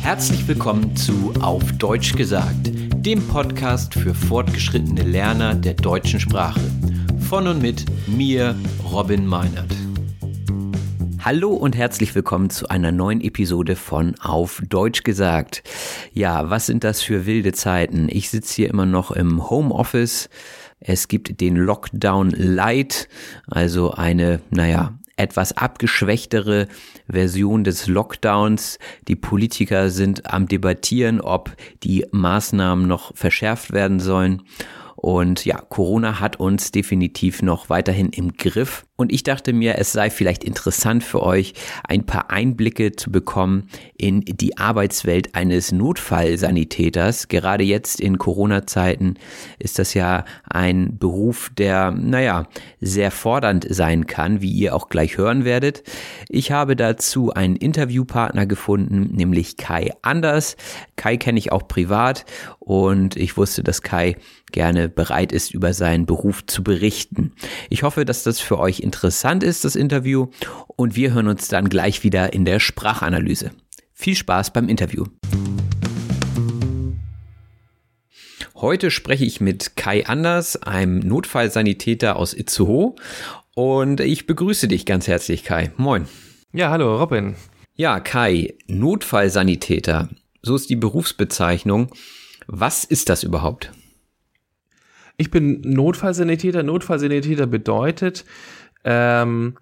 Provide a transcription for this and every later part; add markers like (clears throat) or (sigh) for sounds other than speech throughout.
Herzlich willkommen zu Auf Deutsch gesagt, dem Podcast für fortgeschrittene Lerner der deutschen Sprache. Von und mit mir, Robin Meinert. Hallo und herzlich willkommen zu einer neuen Episode von Auf Deutsch gesagt. Ja, was sind das für wilde Zeiten? Ich sitze hier immer noch im Homeoffice. Es gibt den Lockdown Light, also eine, naja, etwas abgeschwächtere Version des Lockdowns. Die Politiker sind am Debattieren, ob die Maßnahmen noch verschärft werden sollen. Und ja, Corona hat uns definitiv noch weiterhin im Griff. Und ich dachte mir, es sei vielleicht interessant für euch, ein paar Einblicke zu bekommen in die Arbeitswelt eines Notfallsanitäters. Gerade jetzt in Corona-Zeiten ist das ja ein Beruf, der, naja, sehr fordernd sein kann, wie ihr auch gleich hören werdet. Ich habe dazu einen Interviewpartner gefunden, nämlich Kai Anders. Kai kenne ich auch privat und ich wusste, dass Kai gerne bereit ist, über seinen Beruf zu berichten. Ich hoffe, dass das für euch interessant ist, das Interview. Und wir hören uns dann gleich wieder in der Sprachanalyse. Viel Spaß beim Interview. Heute spreche ich mit Kai Anders, einem Notfallsanitäter aus Itzehoe. Und ich begrüße dich ganz herzlich, Kai. Moin. Ja, hallo, Robin. Ja, Kai, Notfallsanitäter. So ist die Berufsbezeichnung. Was ist das überhaupt? Ich bin Notfallsanitäter. Notfallsanitäter bedeutet, ähm,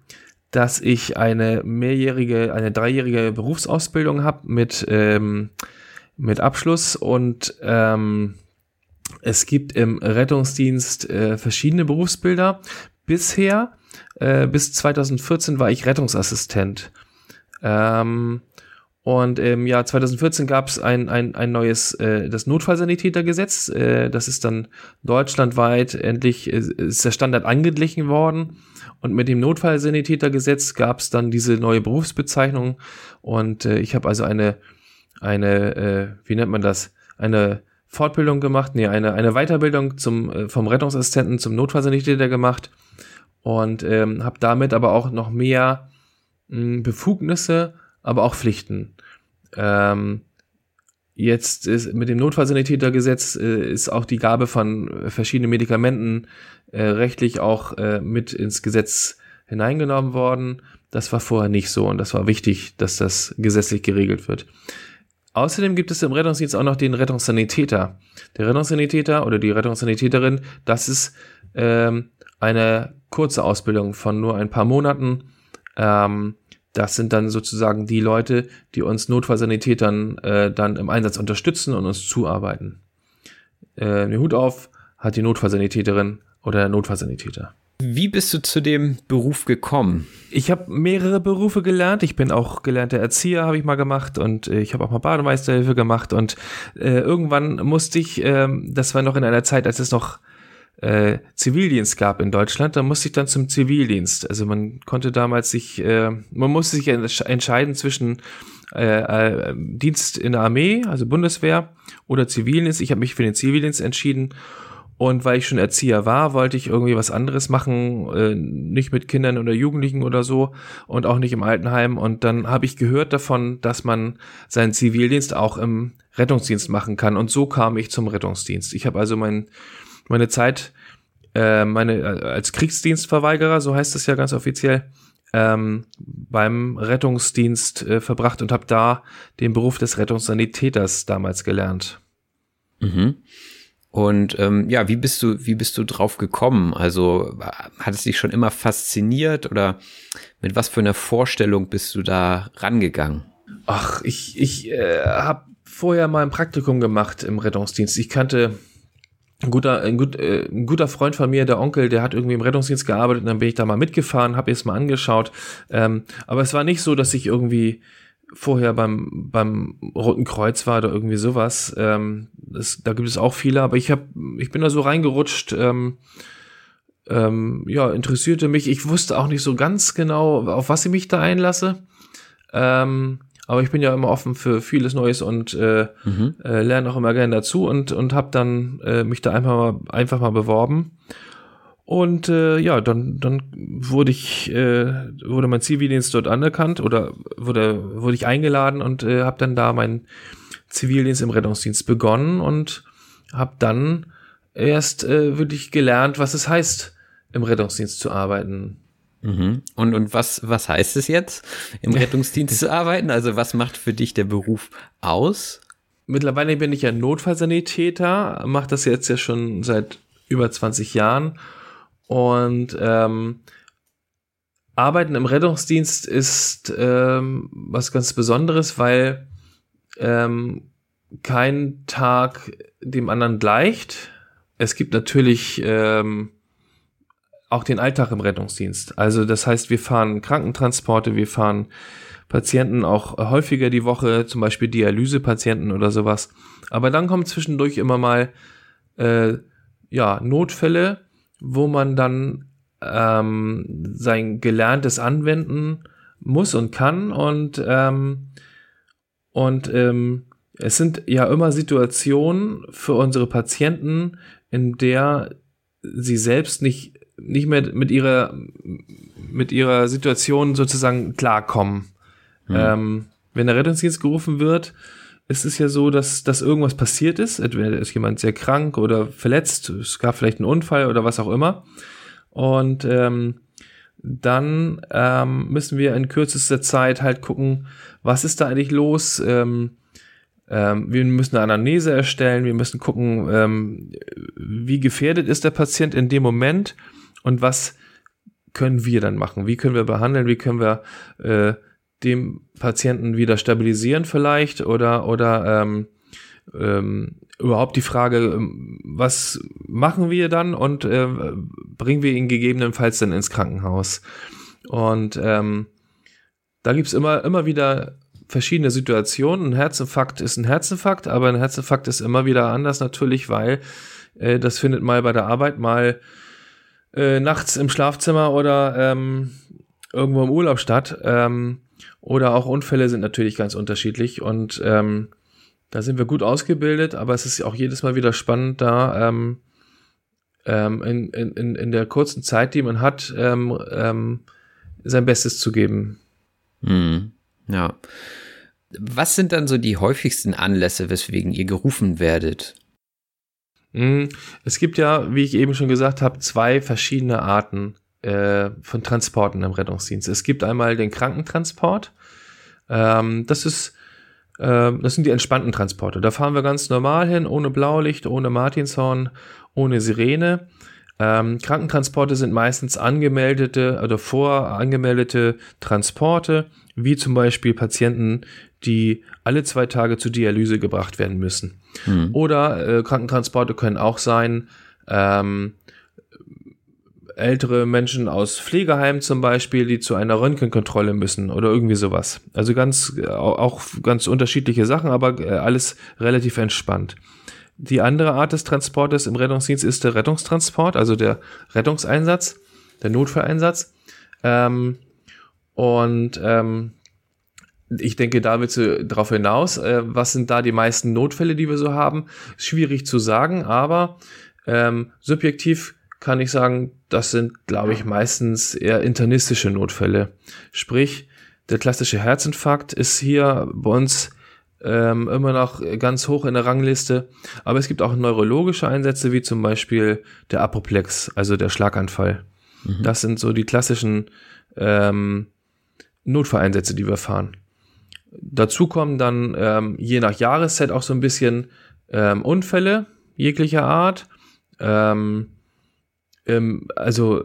dass ich eine mehrjährige, eine dreijährige Berufsausbildung habe mit, ähm, mit Abschluss und ähm, es gibt im Rettungsdienst äh, verschiedene Berufsbilder. Bisher, äh, bis 2014 war ich Rettungsassistent. Ähm, und im Jahr 2014 gab es ein, ein, ein neues, äh, das Notfallsanitätergesetz. Äh, das ist dann deutschlandweit endlich, äh, ist der Standard angeglichen worden. Und mit dem Notfallsanitätergesetz gab es dann diese neue Berufsbezeichnung. Und äh, ich habe also eine, eine äh, wie nennt man das, eine Fortbildung gemacht, nee, eine, eine Weiterbildung zum, äh, vom Rettungsassistenten zum Notfallsanitäter gemacht. Und ähm, habe damit aber auch noch mehr mh, Befugnisse aber auch Pflichten. Ähm, jetzt ist mit dem Notfallsanitätergesetz äh, ist auch die Gabe von verschiedenen Medikamenten äh, rechtlich auch äh, mit ins Gesetz hineingenommen worden. Das war vorher nicht so und das war wichtig, dass das gesetzlich geregelt wird. Außerdem gibt es im Rettungsdienst auch noch den Rettungssanitäter. Der Rettungssanitäter oder die Rettungssanitäterin, das ist ähm, eine kurze Ausbildung von nur ein paar Monaten. Ähm, das sind dann sozusagen die Leute, die uns Notfallsanitätern äh, dann im Einsatz unterstützen und uns zuarbeiten. Äh, den Hut auf hat die Notfallsanitäterin oder der Notfallsanitäter. Wie bist du zu dem Beruf gekommen? Ich habe mehrere Berufe gelernt. Ich bin auch gelernter Erzieher, habe ich mal gemacht und äh, ich habe auch mal Bademeisterhilfe gemacht und äh, irgendwann musste ich, äh, das war noch in einer Zeit, als es noch äh, Zivildienst gab in Deutschland, da musste ich dann zum Zivildienst. Also man konnte damals sich, äh, man musste sich entscheiden zwischen äh, äh, Dienst in der Armee, also Bundeswehr, oder Zivildienst. Ich habe mich für den Zivildienst entschieden. Und weil ich schon Erzieher war, wollte ich irgendwie was anderes machen, äh, nicht mit Kindern oder Jugendlichen oder so und auch nicht im Altenheim. Und dann habe ich gehört davon, dass man seinen Zivildienst auch im Rettungsdienst machen kann. Und so kam ich zum Rettungsdienst. Ich habe also mein meine Zeit, äh, meine äh, als Kriegsdienstverweigerer, so heißt es ja ganz offiziell, ähm, beim Rettungsdienst äh, verbracht und habe da den Beruf des Rettungssanitäters damals gelernt. Mhm. Und ähm, ja, wie bist du, wie bist du drauf gekommen? Also hat es dich schon immer fasziniert oder mit was für einer Vorstellung bist du da rangegangen? Ach, ich, ich äh, habe vorher mal ein Praktikum gemacht im Rettungsdienst. Ich kannte ein guter, ein, gut, äh, ein guter Freund von mir, der Onkel, der hat irgendwie im Rettungsdienst gearbeitet und dann bin ich da mal mitgefahren, habe es mal angeschaut. Ähm, aber es war nicht so, dass ich irgendwie vorher beim, beim Roten Kreuz war oder irgendwie sowas. Ähm, das, da gibt es auch viele, aber ich, hab, ich bin da so reingerutscht. Ähm, ähm, ja, interessierte mich. Ich wusste auch nicht so ganz genau, auf was ich mich da einlasse. Ähm, aber ich bin ja immer offen für vieles Neues und äh, mhm. äh, lerne auch immer gerne dazu und, und habe dann äh, mich da einfach mal, einfach mal beworben. Und äh, ja, dann, dann wurde ich, äh, wurde mein Zivildienst dort anerkannt oder wurde, wurde ich eingeladen und äh, habe dann da meinen Zivildienst im Rettungsdienst begonnen und habe dann erst äh, wirklich gelernt, was es heißt, im Rettungsdienst zu arbeiten. Mhm. Und, und was, was heißt es jetzt, im Rettungsdienst zu arbeiten? Also was macht für dich der Beruf aus? Mittlerweile bin ich ja Notfallsanitäter, mache das jetzt ja schon seit über 20 Jahren. Und ähm, Arbeiten im Rettungsdienst ist ähm, was ganz Besonderes, weil ähm, kein Tag dem anderen gleicht. Es gibt natürlich ähm, auch den Alltag im Rettungsdienst. Also das heißt, wir fahren Krankentransporte, wir fahren Patienten auch häufiger die Woche, zum Beispiel Dialysepatienten oder sowas. Aber dann kommen zwischendurch immer mal äh, ja Notfälle, wo man dann ähm, sein Gelerntes anwenden muss und kann und ähm, und ähm, es sind ja immer Situationen für unsere Patienten, in der sie selbst nicht nicht mehr mit ihrer, mit ihrer Situation sozusagen klarkommen. Mhm. Ähm, wenn der Rettungsdienst gerufen wird, ist es ja so, dass, dass irgendwas passiert ist. Entweder ist jemand sehr krank oder verletzt, es gab vielleicht einen Unfall oder was auch immer. Und ähm, dann ähm, müssen wir in kürzester Zeit halt gucken, was ist da eigentlich los. Ähm, ähm, wir müssen eine Anamnese erstellen, wir müssen gucken, ähm, wie gefährdet ist der Patient in dem Moment und was können wir dann machen? Wie können wir behandeln? Wie können wir äh, dem Patienten wieder stabilisieren vielleicht oder oder ähm, ähm, überhaupt die Frage, ähm, was machen wir dann und äh, bringen wir ihn gegebenenfalls dann ins Krankenhaus? Und ähm, da gibt's immer, immer wieder verschiedene Situationen. Ein Herzinfarkt ist ein Herzinfarkt, aber ein Herzinfarkt ist immer wieder anders natürlich, weil äh, das findet mal bei der Arbeit, mal äh, nachts im Schlafzimmer oder ähm, irgendwo im Urlaub statt. Ähm, oder auch Unfälle sind natürlich ganz unterschiedlich und ähm, da sind wir gut ausgebildet, aber es ist auch jedes Mal wieder spannend, da ähm, ähm, in, in, in der kurzen Zeit, die man hat, ähm, ähm, sein Bestes zu geben. Hm, ja. Was sind dann so die häufigsten Anlässe, weswegen ihr gerufen werdet? Hm, es gibt ja, wie ich eben schon gesagt habe, zwei verschiedene Arten äh, von Transporten im Rettungsdienst. Es gibt einmal den Krankentransport. Ähm, das ist äh, das sind die entspannten Transporte. Da fahren wir ganz normal hin, ohne Blaulicht, ohne Martinshorn, ohne Sirene. Ähm, Krankentransporte sind meistens angemeldete oder vorangemeldete Transporte, wie zum Beispiel Patienten, die alle zwei Tage zur Dialyse gebracht werden müssen. Mhm. Oder äh, Krankentransporte können auch sein, ähm, ältere Menschen aus Pflegeheimen zum Beispiel, die zu einer Röntgenkontrolle müssen oder irgendwie sowas. Also ganz, auch ganz unterschiedliche Sachen, aber äh, alles relativ entspannt. Die andere Art des Transportes im Rettungsdienst ist der Rettungstransport, also der Rettungseinsatz, der Notfalleinsatz. Ähm, und ähm, ich denke, da willst du darauf hinaus. Äh, was sind da die meisten Notfälle, die wir so haben? Schwierig zu sagen, aber ähm, subjektiv kann ich sagen, das sind, glaube ich, meistens eher internistische Notfälle. Sprich, der klassische Herzinfarkt ist hier bei uns ähm, immer noch ganz hoch in der Rangliste. Aber es gibt auch neurologische Einsätze, wie zum Beispiel der Apoplex, also der Schlaganfall. Mhm. Das sind so die klassischen ähm, Notfalleinsätze, die wir fahren. Dazu kommen dann ähm, je nach Jahreszeit auch so ein bisschen ähm, Unfälle. jeglicher Art. Ähm, ähm, also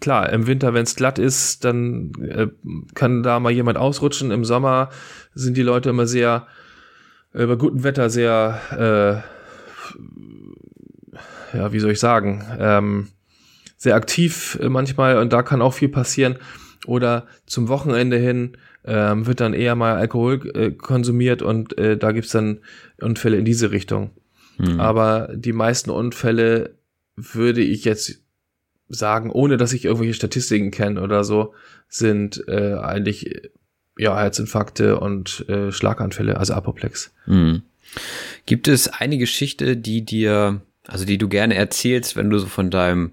klar, im Winter, wenn es glatt ist, dann äh, kann da mal jemand ausrutschen. Im Sommer sind die Leute immer sehr äh, bei gutem Wetter sehr, äh, ja, wie soll ich sagen, ähm, sehr aktiv äh, manchmal und da kann auch viel passieren. Oder zum Wochenende hin ähm, wird dann eher mal Alkohol äh, konsumiert und äh, da gibt's dann Unfälle in diese Richtung. Hm. Aber die meisten Unfälle würde ich jetzt sagen, ohne dass ich irgendwelche Statistiken kenne oder so, sind äh, eigentlich ja Herzinfarkte und äh, Schlaganfälle, also Apoplex. Hm. Gibt es eine Geschichte, die dir, also die du gerne erzählst, wenn du so von deinem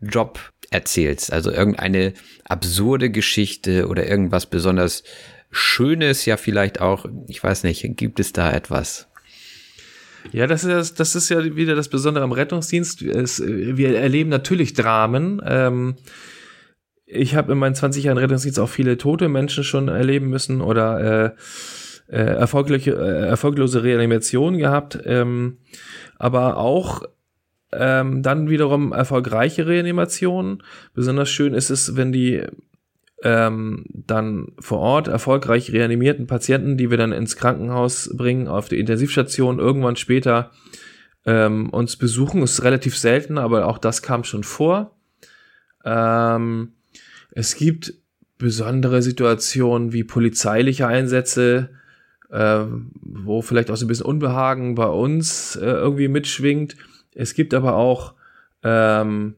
Job erzählst? Also irgendeine absurde Geschichte oder irgendwas besonders Schönes, ja vielleicht auch, ich weiß nicht, gibt es da etwas? Ja, das ist, das ist ja wieder das Besondere am Rettungsdienst. Es, wir erleben natürlich Dramen. Ähm, ich habe in meinen 20 Jahren Rettungsdienst auch viele tote Menschen schon erleben müssen oder äh, äh, äh, erfolglose Reanimationen gehabt. Ähm, aber auch ähm, dann wiederum erfolgreiche Reanimationen. Besonders schön ist es, wenn die ähm, dann vor Ort erfolgreich reanimierten Patienten, die wir dann ins Krankenhaus bringen, auf die Intensivstation, irgendwann später ähm, uns besuchen. Ist relativ selten, aber auch das kam schon vor. Ähm, es gibt besondere Situationen wie polizeiliche Einsätze, äh, wo vielleicht auch so ein bisschen Unbehagen bei uns äh, irgendwie mitschwingt. Es gibt aber auch, ähm,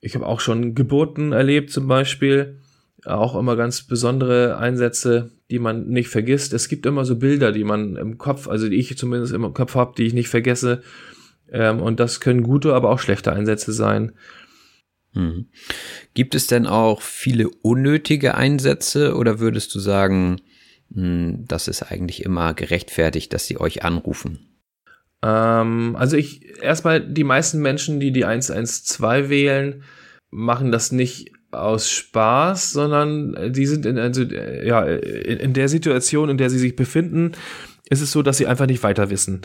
ich habe auch schon Geburten erlebt zum Beispiel, auch immer ganz besondere Einsätze, die man nicht vergisst. Es gibt immer so Bilder, die man im Kopf, also die ich zumindest im Kopf habe, die ich nicht vergesse. Ähm, und das können gute, aber auch schlechte Einsätze sein. Hm. Gibt es denn auch viele unnötige Einsätze oder würdest du sagen, hm, das ist eigentlich immer gerechtfertigt, dass sie euch anrufen? Ähm, also ich, erstmal die meisten Menschen, die die 112 wählen, machen das nicht aus Spaß, sondern die sind in, also, ja, in, in der Situation, in der sie sich befinden, ist es so, dass sie einfach nicht weiter wissen.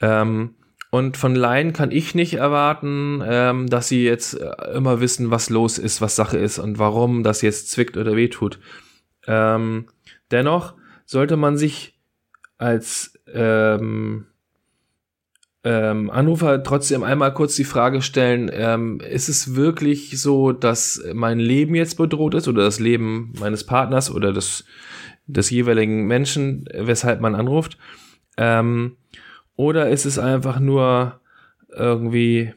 Ähm, und von Laien kann ich nicht erwarten, ähm, dass sie jetzt äh, immer wissen, was los ist, was Sache ist und warum das jetzt zwickt oder wehtut. Ähm, dennoch sollte man sich als ähm, ähm, Anrufer trotzdem einmal kurz die Frage stellen, ähm, ist es wirklich so, dass mein Leben jetzt bedroht ist oder das Leben meines Partners oder des, des jeweiligen Menschen, weshalb man anruft? Ähm, oder ist es einfach nur irgendwie,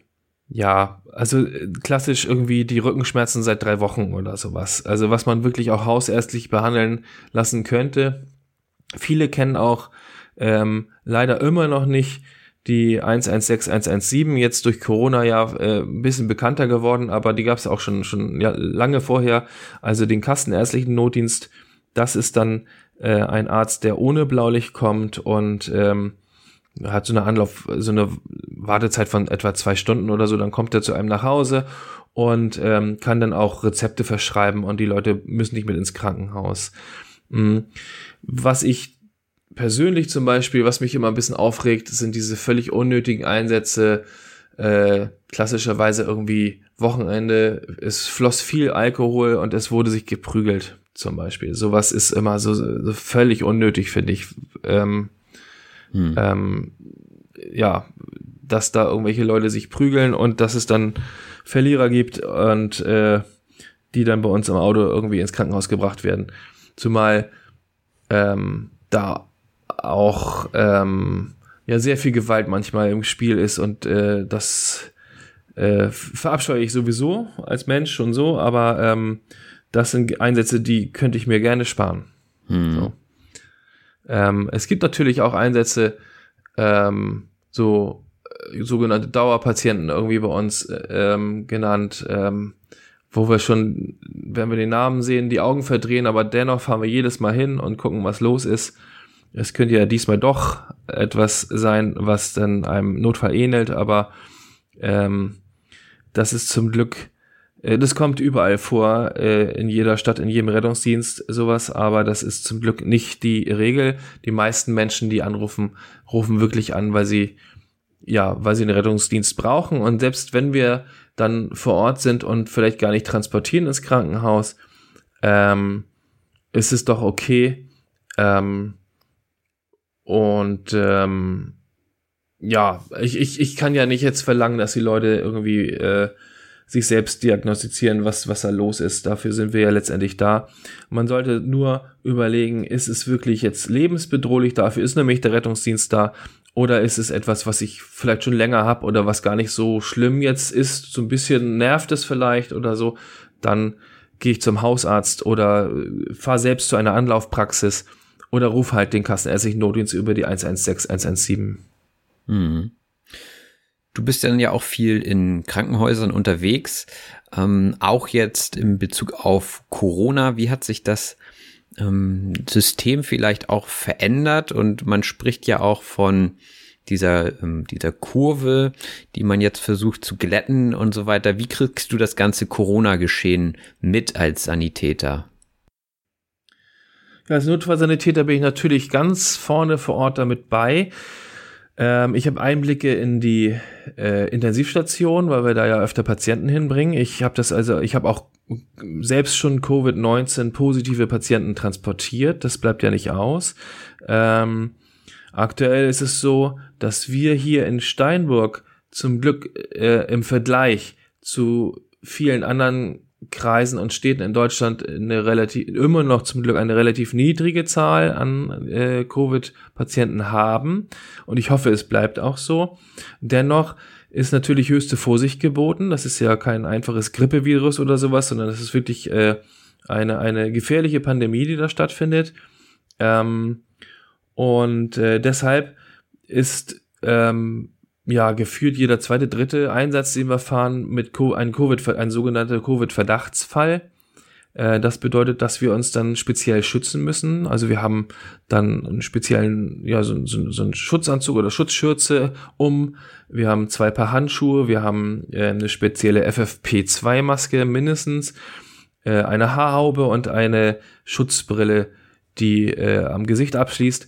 ja, also klassisch irgendwie die Rückenschmerzen seit drei Wochen oder sowas. Also was man wirklich auch hausärztlich behandeln lassen könnte. Viele kennen auch ähm, leider immer noch nicht die 116117 jetzt durch Corona ja äh, ein bisschen bekannter geworden, aber die gab es auch schon schon ja, lange vorher. Also den kassenärztlichen Notdienst, das ist dann äh, ein Arzt, der ohne Blaulicht kommt und ähm, hat so eine Anlauf, so eine Wartezeit von etwa zwei Stunden oder so, dann kommt er zu einem nach Hause und ähm, kann dann auch Rezepte verschreiben und die Leute müssen nicht mit ins Krankenhaus. Mhm. Was ich persönlich zum Beispiel, was mich immer ein bisschen aufregt, sind diese völlig unnötigen Einsätze, äh, klassischerweise irgendwie Wochenende, es floss viel Alkohol und es wurde sich geprügelt, zum Beispiel. Sowas ist immer so, so völlig unnötig, finde ich. Ähm, hm. ähm, ja, dass da irgendwelche Leute sich prügeln und dass es dann Verlierer gibt und äh, die dann bei uns im Auto irgendwie ins Krankenhaus gebracht werden. Zumal ähm, da auch ähm, ja sehr viel Gewalt manchmal im Spiel ist und äh, das äh, verabscheue ich sowieso als Mensch schon so, aber ähm, das sind Einsätze, die könnte ich mir gerne sparen. Hm. So. Ähm, es gibt natürlich auch Einsätze, ähm, so äh, sogenannte Dauerpatienten irgendwie bei uns äh, ähm, genannt, ähm, wo wir schon, wenn wir den Namen sehen, die Augen verdrehen, aber dennoch fahren wir jedes Mal hin und gucken, was los ist. Es könnte ja diesmal doch etwas sein, was dann einem Notfall ähnelt, aber ähm, das ist zum Glück äh, das kommt überall vor, äh, in jeder Stadt, in jedem Rettungsdienst sowas, aber das ist zum Glück nicht die Regel. Die meisten Menschen, die anrufen, rufen wirklich an, weil sie ja, weil sie einen Rettungsdienst brauchen. Und selbst wenn wir dann vor Ort sind und vielleicht gar nicht transportieren ins Krankenhaus, ähm, ist es doch okay. Ähm, und ähm, ja, ich, ich, ich kann ja nicht jetzt verlangen, dass die Leute irgendwie äh, sich selbst diagnostizieren, was, was da los ist. Dafür sind wir ja letztendlich da. Man sollte nur überlegen, ist es wirklich jetzt lebensbedrohlich? Dafür ist nämlich der Rettungsdienst da. Oder ist es etwas, was ich vielleicht schon länger habe oder was gar nicht so schlimm jetzt ist? So ein bisschen nervt es vielleicht oder so. Dann gehe ich zum Hausarzt oder äh, fahre selbst zu einer Anlaufpraxis oder ruf halt den kassenärztlichen Notdienst über die 116, 117. Mhm. Du bist dann ja auch viel in Krankenhäusern unterwegs, ähm, auch jetzt in Bezug auf Corona. Wie hat sich das ähm, System vielleicht auch verändert? Und man spricht ja auch von dieser, ähm, dieser Kurve, die man jetzt versucht zu glätten und so weiter. Wie kriegst du das ganze Corona-Geschehen mit als Sanitäter? Als Notfallsanitäter bin ich natürlich ganz vorne vor Ort damit bei. Ähm, ich habe Einblicke in die äh, Intensivstation, weil wir da ja öfter Patienten hinbringen. Ich habe das also, ich habe auch selbst schon Covid-19 positive Patienten transportiert. Das bleibt ja nicht aus. Ähm, aktuell ist es so, dass wir hier in Steinburg zum Glück äh, im Vergleich zu vielen anderen Kreisen und Städten in Deutschland eine relativ, immer noch zum Glück eine relativ niedrige Zahl an äh, Covid-Patienten haben. Und ich hoffe, es bleibt auch so. Dennoch ist natürlich höchste Vorsicht geboten. Das ist ja kein einfaches Grippevirus oder sowas, sondern das ist wirklich äh, eine, eine gefährliche Pandemie, die da stattfindet. Ähm, und äh, deshalb ist ähm, ja, gefühlt jeder zweite, dritte Einsatz, den wir fahren, mit Co ein Covid, ein sogenannter Covid-Verdachtsfall. Äh, das bedeutet, dass wir uns dann speziell schützen müssen. Also wir haben dann einen speziellen, ja, so, so, so einen Schutzanzug oder Schutzschürze um. Wir haben zwei Paar Handschuhe. Wir haben äh, eine spezielle FFP2-Maske mindestens, äh, eine Haarhaube und eine Schutzbrille, die am Gesicht abschließt.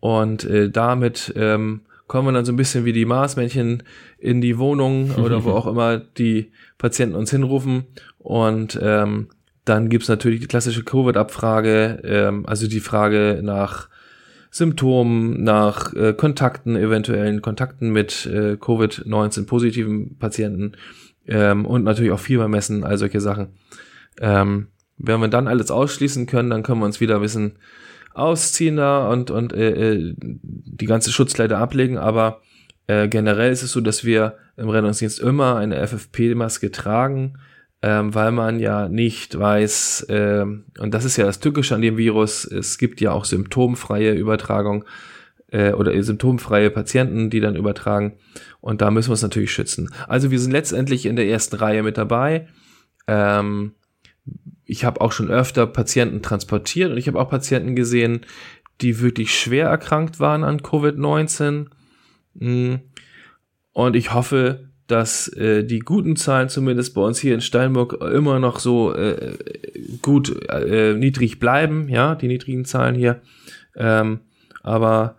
Und damit ähm, kommen wir dann so ein bisschen wie die Marsmännchen in die Wohnung oder wo (laughs) auch immer die Patienten uns hinrufen. Und ähm, dann gibt's natürlich die klassische Covid-Abfrage, ähm, also die Frage nach Symptomen, nach äh, Kontakten, eventuellen Kontakten mit äh, Covid-19 positiven Patienten ähm, und natürlich auch Fieber messen, all solche Sachen. Ähm, wenn wir dann alles ausschließen können, dann können wir uns wieder ein bisschen ausziehen da und, und äh, äh, die ganze Schutzkleider ablegen, aber äh, generell ist es so, dass wir im Rettungsdienst immer eine FFP-Maske tragen, ähm, weil man ja nicht weiß, äh, und das ist ja das Tückische an dem Virus, es gibt ja auch symptomfreie Übertragung äh, oder symptomfreie Patienten, die dann übertragen und da müssen wir uns natürlich schützen. Also wir sind letztendlich in der ersten Reihe mit dabei. Ähm, ich habe auch schon öfter Patienten transportiert und ich habe auch Patienten gesehen, die wirklich schwer erkrankt waren an Covid-19. Mm. Und ich hoffe, dass äh, die guten Zahlen zumindest bei uns hier in Steinburg immer noch so äh, gut äh, niedrig bleiben, ja, die niedrigen Zahlen hier. Ähm, aber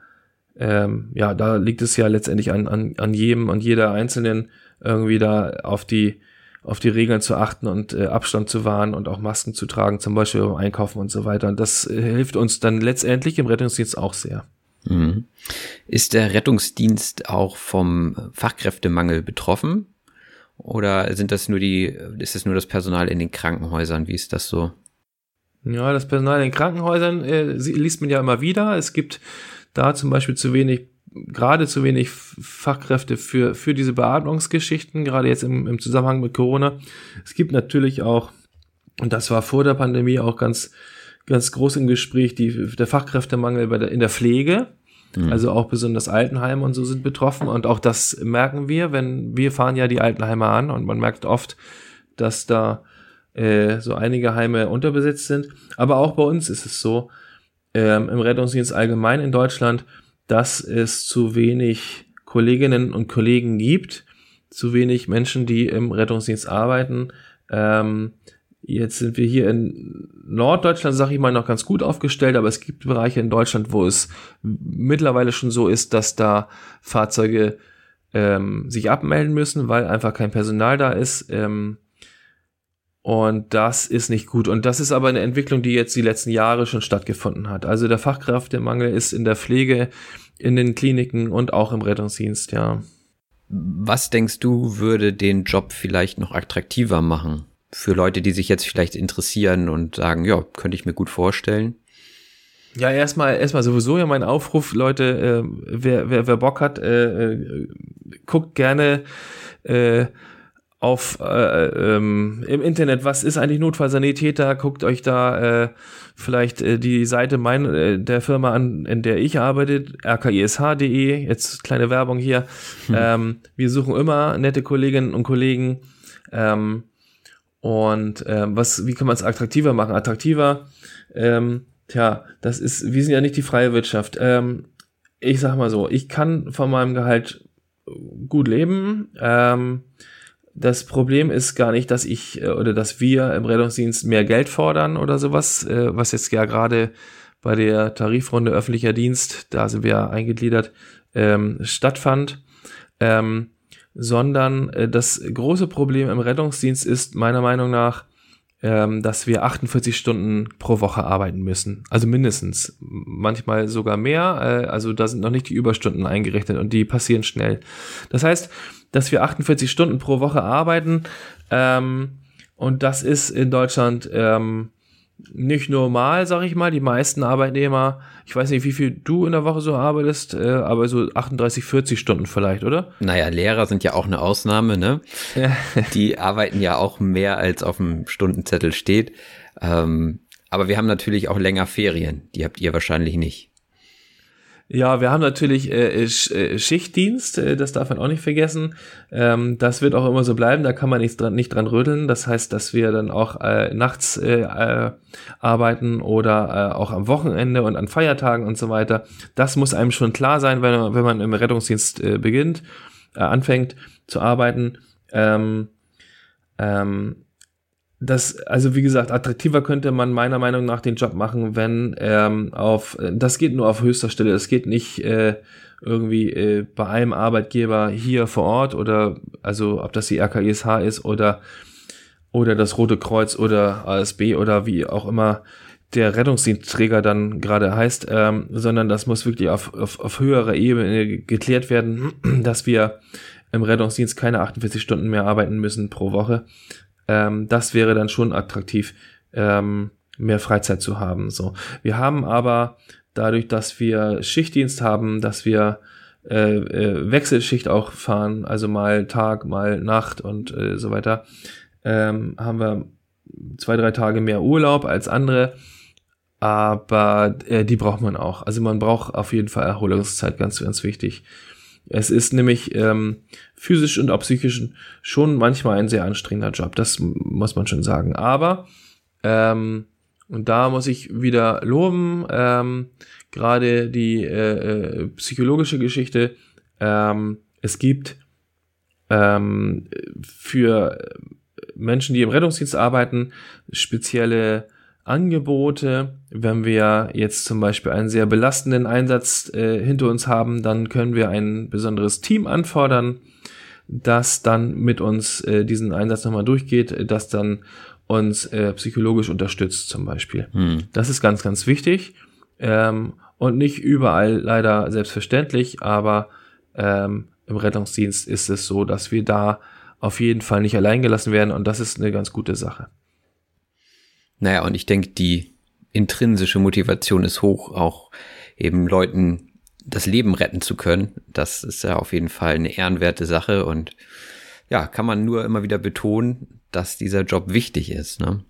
ähm, ja, da liegt es ja letztendlich an, an, an jedem und jeder Einzelnen irgendwie da auf die auf die Regeln zu achten und äh, Abstand zu wahren und auch Masken zu tragen, zum Beispiel beim Einkaufen und so weiter. Und das äh, hilft uns dann letztendlich im Rettungsdienst auch sehr. Mhm. Ist der Rettungsdienst auch vom Fachkräftemangel betroffen? Oder sind das nur die, ist es nur das Personal in den Krankenhäusern? Wie ist das so? Ja, das Personal in den Krankenhäusern äh, liest man ja immer wieder. Es gibt da zum Beispiel zu wenig gerade zu wenig Fachkräfte für, für diese Beatmungsgeschichten, gerade jetzt im, im Zusammenhang mit Corona. Es gibt natürlich auch, und das war vor der Pandemie auch ganz, ganz groß im Gespräch, die, der Fachkräftemangel bei der, in der Pflege. Mhm. Also auch besonders Altenheime und so sind betroffen. Und auch das merken wir, wenn wir fahren ja die Altenheime an und man merkt oft, dass da äh, so einige Heime unterbesetzt sind. Aber auch bei uns ist es so, ähm, im Rettungsdienst allgemein in Deutschland, dass es zu wenig Kolleginnen und Kollegen gibt, zu wenig Menschen, die im Rettungsdienst arbeiten. Ähm, jetzt sind wir hier in Norddeutschland, sage ich mal, noch ganz gut aufgestellt, aber es gibt Bereiche in Deutschland, wo es mittlerweile schon so ist, dass da Fahrzeuge ähm, sich abmelden müssen, weil einfach kein Personal da ist. Ähm, und das ist nicht gut. Und das ist aber eine Entwicklung, die jetzt die letzten Jahre schon stattgefunden hat. Also der Fachkräftemangel ist in der Pflege, in den Kliniken und auch im Rettungsdienst, ja. Was denkst du, würde den Job vielleicht noch attraktiver machen? Für Leute, die sich jetzt vielleicht interessieren und sagen, ja, könnte ich mir gut vorstellen. Ja, erstmal, erstmal sowieso ja mein Aufruf, Leute, äh, wer, wer, wer Bock hat, äh, äh, guckt gerne äh, auf äh, ähm, im Internet, was ist eigentlich Notfallsanitäter? Guckt euch da äh, vielleicht äh, die Seite mein, äh, der Firma an, in der ich arbeite, rkish.de, jetzt kleine Werbung hier. Hm. Ähm, wir suchen immer nette Kolleginnen und Kollegen. Ähm, und ähm, was, wie kann man es attraktiver machen? Attraktiver, ähm, tja, das ist, wir sind ja nicht die freie Wirtschaft. Ähm, ich sag mal so, ich kann von meinem Gehalt gut leben. Ähm, das Problem ist gar nicht, dass ich äh, oder dass wir im Rettungsdienst mehr Geld fordern oder sowas, äh, was jetzt ja gerade bei der Tarifrunde öffentlicher Dienst, da sind wir eingegliedert, ähm, stattfand, ähm, sondern äh, das große Problem im Rettungsdienst ist meiner Meinung nach, ähm, dass wir 48 Stunden pro Woche arbeiten müssen. Also mindestens. Manchmal sogar mehr. Äh, also da sind noch nicht die Überstunden eingerechnet und die passieren schnell. Das heißt, dass wir 48 Stunden pro Woche arbeiten. Ähm, und das ist in Deutschland ähm, nicht normal, sag ich mal. Die meisten Arbeitnehmer, ich weiß nicht, wie viel du in der Woche so arbeitest, äh, aber so 38, 40 Stunden vielleicht, oder? Naja, Lehrer sind ja auch eine Ausnahme, ne? Ja. (laughs) Die arbeiten ja auch mehr, als auf dem Stundenzettel steht. Ähm, aber wir haben natürlich auch länger Ferien. Die habt ihr wahrscheinlich nicht. Ja, wir haben natürlich äh, äh, Schichtdienst, äh, das darf man auch nicht vergessen. Ähm, das wird auch immer so bleiben, da kann man nicht dran, nicht dran rödeln. Das heißt, dass wir dann auch äh, nachts äh, äh, arbeiten oder äh, auch am Wochenende und an Feiertagen und so weiter. Das muss einem schon klar sein, wenn, wenn man im Rettungsdienst äh, beginnt, äh, anfängt zu arbeiten. Ähm, ähm, das, also wie gesagt, attraktiver könnte man meiner Meinung nach den Job machen, wenn ähm, auf, das geht nur auf höchster Stelle, das geht nicht äh, irgendwie äh, bei einem Arbeitgeber hier vor Ort oder, also ob das die RKISH ist oder, oder das Rote Kreuz oder ASB oder wie auch immer der Rettungsdienstträger dann gerade heißt, ähm, sondern das muss wirklich auf, auf, auf höherer Ebene geklärt werden, (clears throat) dass wir im Rettungsdienst keine 48 Stunden mehr arbeiten müssen pro Woche, ähm, das wäre dann schon attraktiv, ähm, mehr Freizeit zu haben. So, wir haben aber dadurch, dass wir Schichtdienst haben, dass wir äh, äh, Wechselschicht auch fahren, also mal Tag, mal Nacht und äh, so weiter, ähm, haben wir zwei, drei Tage mehr Urlaub als andere. Aber äh, die braucht man auch. Also man braucht auf jeden Fall Erholungszeit, ganz, ganz wichtig. Es ist nämlich ähm, physisch und auch psychisch schon manchmal ein sehr anstrengender Job, das muss man schon sagen. Aber, ähm, und da muss ich wieder loben, ähm, gerade die äh, äh, psychologische Geschichte, ähm, es gibt ähm, für Menschen, die im Rettungsdienst arbeiten, spezielle Angebote. Wenn wir jetzt zum Beispiel einen sehr belastenden Einsatz äh, hinter uns haben, dann können wir ein besonderes Team anfordern, das dann mit uns äh, diesen Einsatz nochmal durchgeht, das dann uns äh, psychologisch unterstützt zum Beispiel. Hm. Das ist ganz, ganz wichtig ähm, und nicht überall leider selbstverständlich, aber ähm, im Rettungsdienst ist es so, dass wir da auf jeden Fall nicht allein gelassen werden und das ist eine ganz gute Sache. Naja, und ich denke, die intrinsische Motivation ist hoch, auch eben Leuten das Leben retten zu können. Das ist ja auf jeden Fall eine ehrenwerte Sache und ja, kann man nur immer wieder betonen, dass dieser Job wichtig ist. Ne?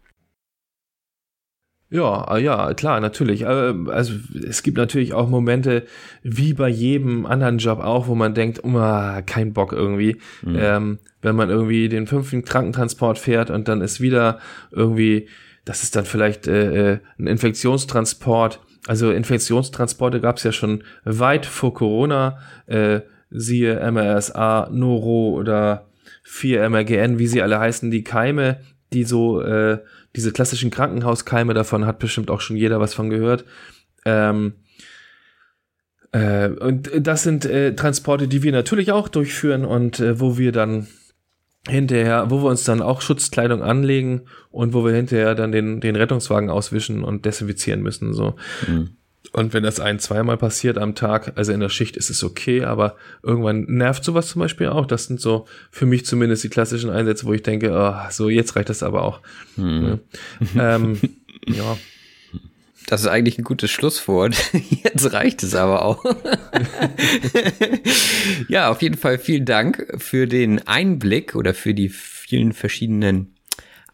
Ja, ah, ja, klar, natürlich. Äh, also es gibt natürlich auch Momente, wie bei jedem anderen Job auch, wo man denkt, oh, kein Bock irgendwie. Mhm. Ähm, wenn man irgendwie den fünften Krankentransport fährt und dann ist wieder irgendwie das ist dann vielleicht äh, äh, ein Infektionstransport. Also Infektionstransporte gab es ja schon weit vor Corona. Äh, siehe MRSA, Noro oder 4-MRGN, wie sie alle heißen, die Keime, die so, äh, diese klassischen Krankenhauskeime, davon hat bestimmt auch schon jeder was von gehört. Ähm, Äh, und das sind äh, Transporte, die wir natürlich auch durchführen und äh, wo wir dann hinterher, wo wir uns dann auch Schutzkleidung anlegen und wo wir hinterher dann den, den Rettungswagen auswischen und desinfizieren müssen. So. Mhm. Und wenn das ein, zweimal passiert am Tag, also in der Schicht ist es okay, aber irgendwann nervt sowas zum Beispiel auch. Das sind so für mich zumindest die klassischen Einsätze, wo ich denke, oh, so jetzt reicht das aber auch. Mhm. Ja. ähm, (laughs) ja. Das ist eigentlich ein gutes Schlusswort. (laughs) Jetzt reicht es aber auch. (laughs) ja, auf jeden Fall vielen Dank für den Einblick oder für die vielen verschiedenen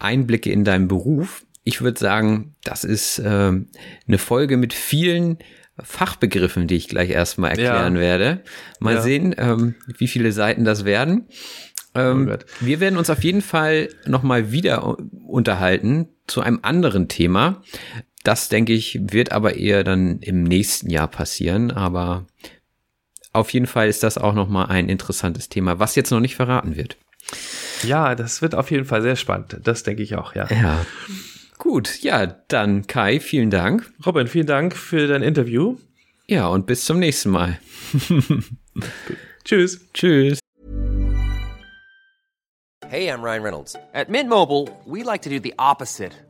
Einblicke in deinen Beruf. Ich würde sagen, das ist äh, eine Folge mit vielen Fachbegriffen, die ich gleich erstmal erklären ja. werde. Mal ja. sehen, ähm, wie viele Seiten das werden. Ähm, oh wir werden uns auf jeden Fall nochmal wieder unterhalten zu einem anderen Thema. Das, denke ich, wird aber eher dann im nächsten Jahr passieren. Aber auf jeden Fall ist das auch nochmal ein interessantes Thema, was jetzt noch nicht verraten wird. Ja, das wird auf jeden Fall sehr spannend. Das denke ich auch, ja. Ja. Gut, ja, dann Kai, vielen Dank. Robin, vielen Dank für dein Interview. Ja, und bis zum nächsten Mal. (laughs) Tschüss. Tschüss. Hey, I'm Ryan Reynolds. At Mint Mobile, we like to do the opposite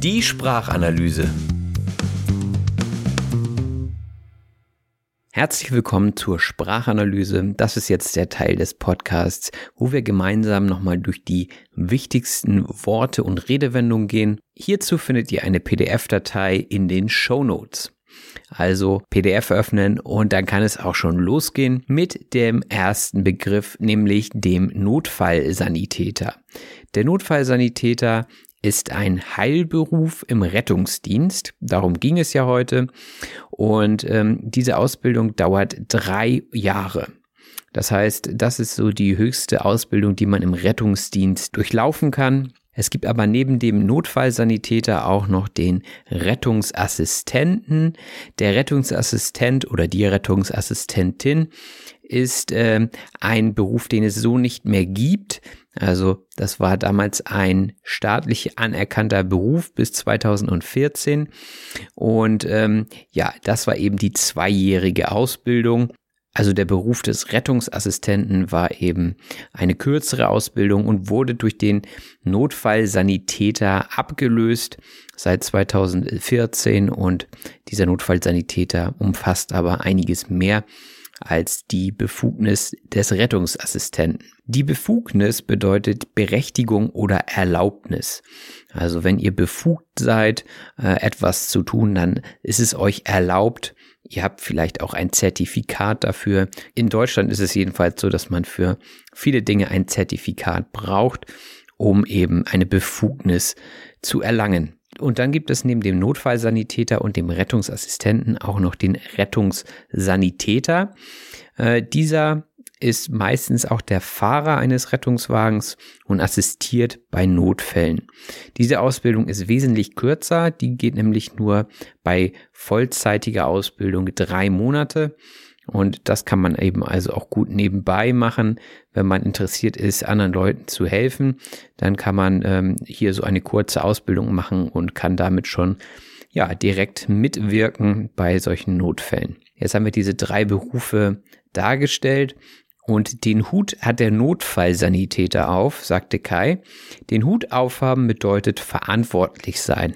Die Sprachanalyse. Herzlich willkommen zur Sprachanalyse. Das ist jetzt der Teil des Podcasts, wo wir gemeinsam nochmal durch die wichtigsten Worte und Redewendungen gehen. Hierzu findet ihr eine PDF-Datei in den Show Notes. Also PDF öffnen und dann kann es auch schon losgehen mit dem ersten Begriff, nämlich dem Notfallsanitäter. Der Notfallsanitäter ist ein Heilberuf im Rettungsdienst. Darum ging es ja heute. Und ähm, diese Ausbildung dauert drei Jahre. Das heißt, das ist so die höchste Ausbildung, die man im Rettungsdienst durchlaufen kann. Es gibt aber neben dem Notfallsanitäter auch noch den Rettungsassistenten. Der Rettungsassistent oder die Rettungsassistentin ist äh, ein Beruf, den es so nicht mehr gibt. Also das war damals ein staatlich anerkannter Beruf bis 2014. Und ähm, ja, das war eben die zweijährige Ausbildung. Also der Beruf des Rettungsassistenten war eben eine kürzere Ausbildung und wurde durch den Notfallsanitäter abgelöst seit 2014 und dieser Notfallsanitäter umfasst aber einiges mehr als die Befugnis des Rettungsassistenten. Die Befugnis bedeutet Berechtigung oder Erlaubnis. Also wenn ihr befugt seid, äh, etwas zu tun, dann ist es euch erlaubt. Ihr habt vielleicht auch ein Zertifikat dafür. In Deutschland ist es jedenfalls so, dass man für viele Dinge ein Zertifikat braucht, um eben eine Befugnis zu erlangen. Und dann gibt es neben dem Notfallsanitäter und dem Rettungsassistenten auch noch den Rettungssanitäter. Äh, dieser ist meistens auch der Fahrer eines Rettungswagens und assistiert bei Notfällen. Diese Ausbildung ist wesentlich kürzer, die geht nämlich nur bei vollzeitiger Ausbildung drei Monate. Und das kann man eben also auch gut nebenbei machen, wenn man interessiert ist, anderen Leuten zu helfen. Dann kann man ähm, hier so eine kurze Ausbildung machen und kann damit schon ja direkt mitwirken bei solchen Notfällen. Jetzt haben wir diese drei Berufe dargestellt. Und den Hut hat der Notfallsanitäter auf, sagte Kai. Den Hut aufhaben bedeutet verantwortlich sein.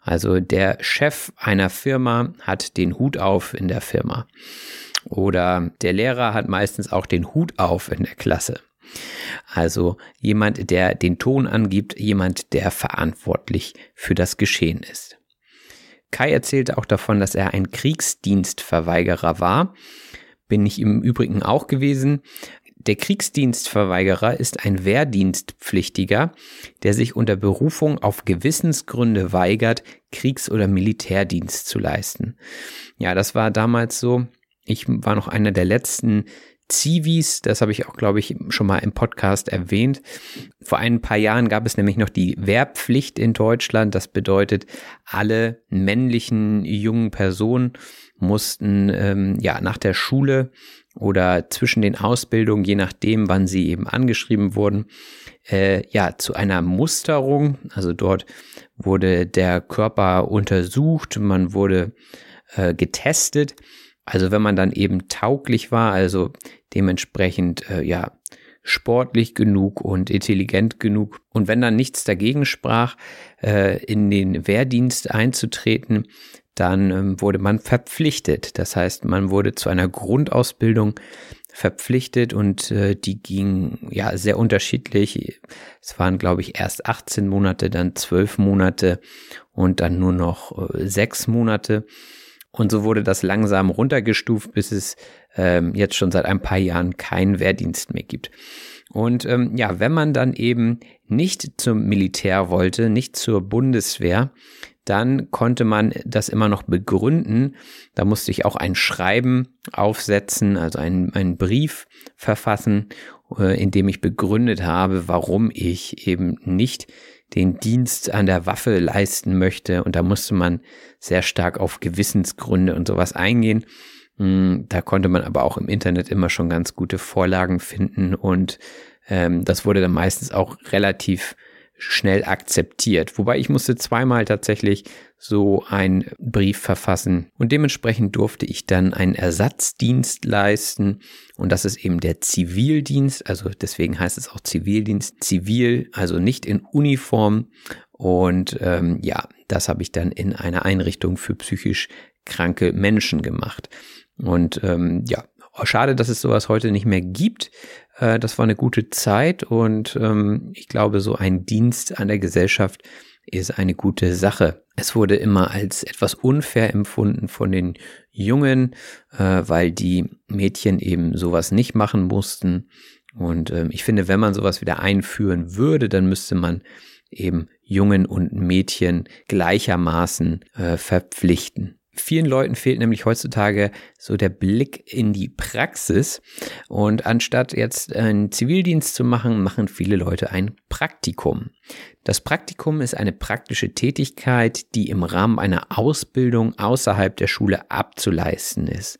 Also der Chef einer Firma hat den Hut auf in der Firma. Oder der Lehrer hat meistens auch den Hut auf in der Klasse. Also jemand, der den Ton angibt, jemand, der verantwortlich für das Geschehen ist. Kai erzählte auch davon, dass er ein Kriegsdienstverweigerer war. Bin ich im Übrigen auch gewesen. Der Kriegsdienstverweigerer ist ein Wehrdienstpflichtiger, der sich unter Berufung auf Gewissensgründe weigert, Kriegs- oder Militärdienst zu leisten. Ja, das war damals so Ich war noch einer der letzten Zivis, das habe ich auch, glaube ich, schon mal im Podcast erwähnt. Vor ein paar Jahren gab es nämlich noch die Wehrpflicht in Deutschland. Das bedeutet, alle männlichen jungen Personen mussten ähm, ja nach der Schule oder zwischen den Ausbildungen, je nachdem, wann sie eben angeschrieben wurden, äh, ja zu einer Musterung. Also dort wurde der Körper untersucht, man wurde äh, getestet also wenn man dann eben tauglich war, also dementsprechend äh, ja sportlich genug und intelligent genug und wenn dann nichts dagegen sprach, äh, in den Wehrdienst einzutreten, dann ähm, wurde man verpflichtet. Das heißt, man wurde zu einer Grundausbildung verpflichtet und äh, die ging ja sehr unterschiedlich. Es waren, glaube ich, erst 18 Monate, dann 12 Monate und dann nur noch äh, sechs Monate. Und so wurde das langsam runtergestuft, bis es ähm, jetzt schon seit ein paar Jahren keinen Wehrdienst mehr gibt. Und ähm, ja, wenn man dann eben nicht zum Militär wollte, nicht zur Bundeswehr, dann konnte man das immer noch begründen. Da musste ich auch ein Schreiben aufsetzen, also einen, einen Brief verfassen, äh, in dem ich begründet habe, warum ich eben nicht den Dienst an der Waffe leisten möchte. Und da musste man sehr stark auf Gewissensgründe und sowas eingehen. Hm, da konnte man aber auch im Internet immer schon ganz gute Vorlagen finden und ähm, das wurde dann meistens auch relativ schnell akzeptiert. Wobei ich musste zweimal tatsächlich so einen Brief verfassen und dementsprechend durfte ich dann einen Ersatzdienst leisten und das ist eben der Zivildienst, also deswegen heißt es auch Zivildienst, zivil, also nicht in Uniform und ähm, ja, das habe ich dann in einer Einrichtung für psychisch kranke Menschen gemacht und ähm, ja, schade, dass es sowas heute nicht mehr gibt. Äh, das war eine gute Zeit und ähm, ich glaube, so ein Dienst an der Gesellschaft ist eine gute Sache. Es wurde immer als etwas unfair empfunden von den Jungen, äh, weil die Mädchen eben sowas nicht machen mussten. Und ähm, ich finde, wenn man sowas wieder einführen würde, dann müsste man eben Jungen und Mädchen gleichermaßen äh, verpflichten. Vielen Leuten fehlt nämlich heutzutage so der Blick in die Praxis. Und anstatt jetzt einen Zivildienst zu machen, machen viele Leute ein Praktikum. Das Praktikum ist eine praktische Tätigkeit, die im Rahmen einer Ausbildung außerhalb der Schule abzuleisten ist.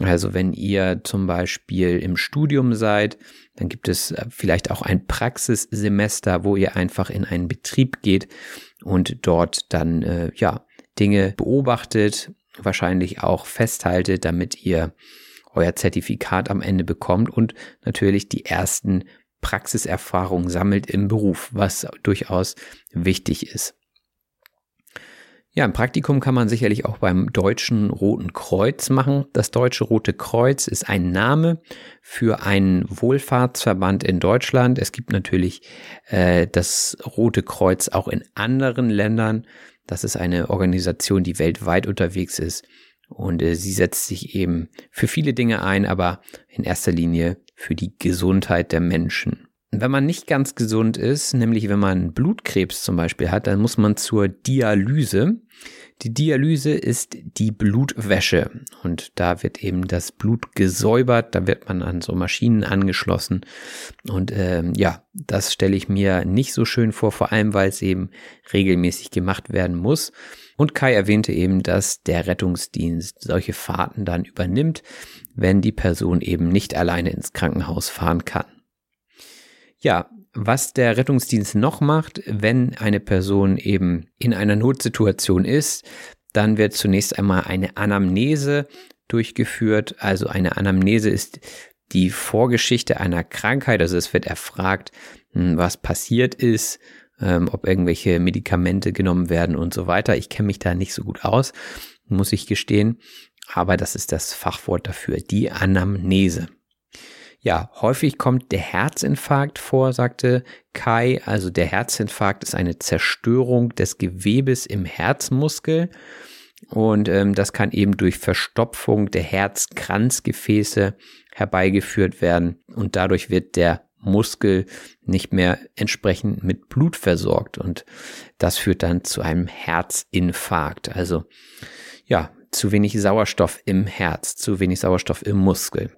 Also wenn ihr zum Beispiel im Studium seid, dann gibt es vielleicht auch ein Praxissemester, wo ihr einfach in einen Betrieb geht und dort dann äh, ja Dinge beobachtet, wahrscheinlich auch festhaltet, damit ihr euer Zertifikat am Ende bekommt und natürlich die ersten Praxiserfahrungen sammelt im Beruf, was durchaus wichtig ist. Ja, ein Praktikum kann man sicherlich auch beim Deutschen Roten Kreuz machen. Das Deutsche Rote Kreuz ist ein Name für einen Wohlfahrtsverband in Deutschland. Es gibt natürlich äh, das Rote Kreuz auch in anderen Ländern. Das ist eine Organisation, die weltweit unterwegs ist und äh, sie setzt sich eben für viele Dinge ein, aber in erster Linie für die Gesundheit der Menschen. Wenn man nicht ganz gesund ist, nämlich wenn man Blutkrebs zum Beispiel hat, dann muss man zur Dialyse. Die Dialyse ist die Blutwäsche und da wird eben das Blut gesäubert, da wird man an so Maschinen angeschlossen und ähm, ja, das stelle ich mir nicht so schön vor, vor allem weil es eben regelmäßig gemacht werden muss. Und Kai erwähnte eben, dass der Rettungsdienst solche Fahrten dann übernimmt, wenn die Person eben nicht alleine ins Krankenhaus fahren kann. Ja, was der Rettungsdienst noch macht, wenn eine Person eben in einer Notsituation ist, dann wird zunächst einmal eine Anamnese durchgeführt. Also eine Anamnese ist die Vorgeschichte einer Krankheit. Also es wird erfragt, hm, was passiert ist, ähm, ob irgendwelche Medikamente genommen werden und so weiter. Ich kenne mich da nicht so gut aus, muss ich gestehen. Aber das ist das Fachwort dafür, die Anamnese. Ja, häufig kommt der Herzinfarkt vor, sagte Kai. Also der Herzinfarkt ist eine Zerstörung des Gewebes im Herzmuskel. Und ähm, das kann eben durch Verstopfung der Herzkranzgefäße herbeigeführt werden. Und dadurch wird der Muskel nicht mehr entsprechend mit Blut versorgt. Und das führt dann zu einem Herzinfarkt. Also ja, zu wenig Sauerstoff im Herz, zu wenig Sauerstoff im Muskel.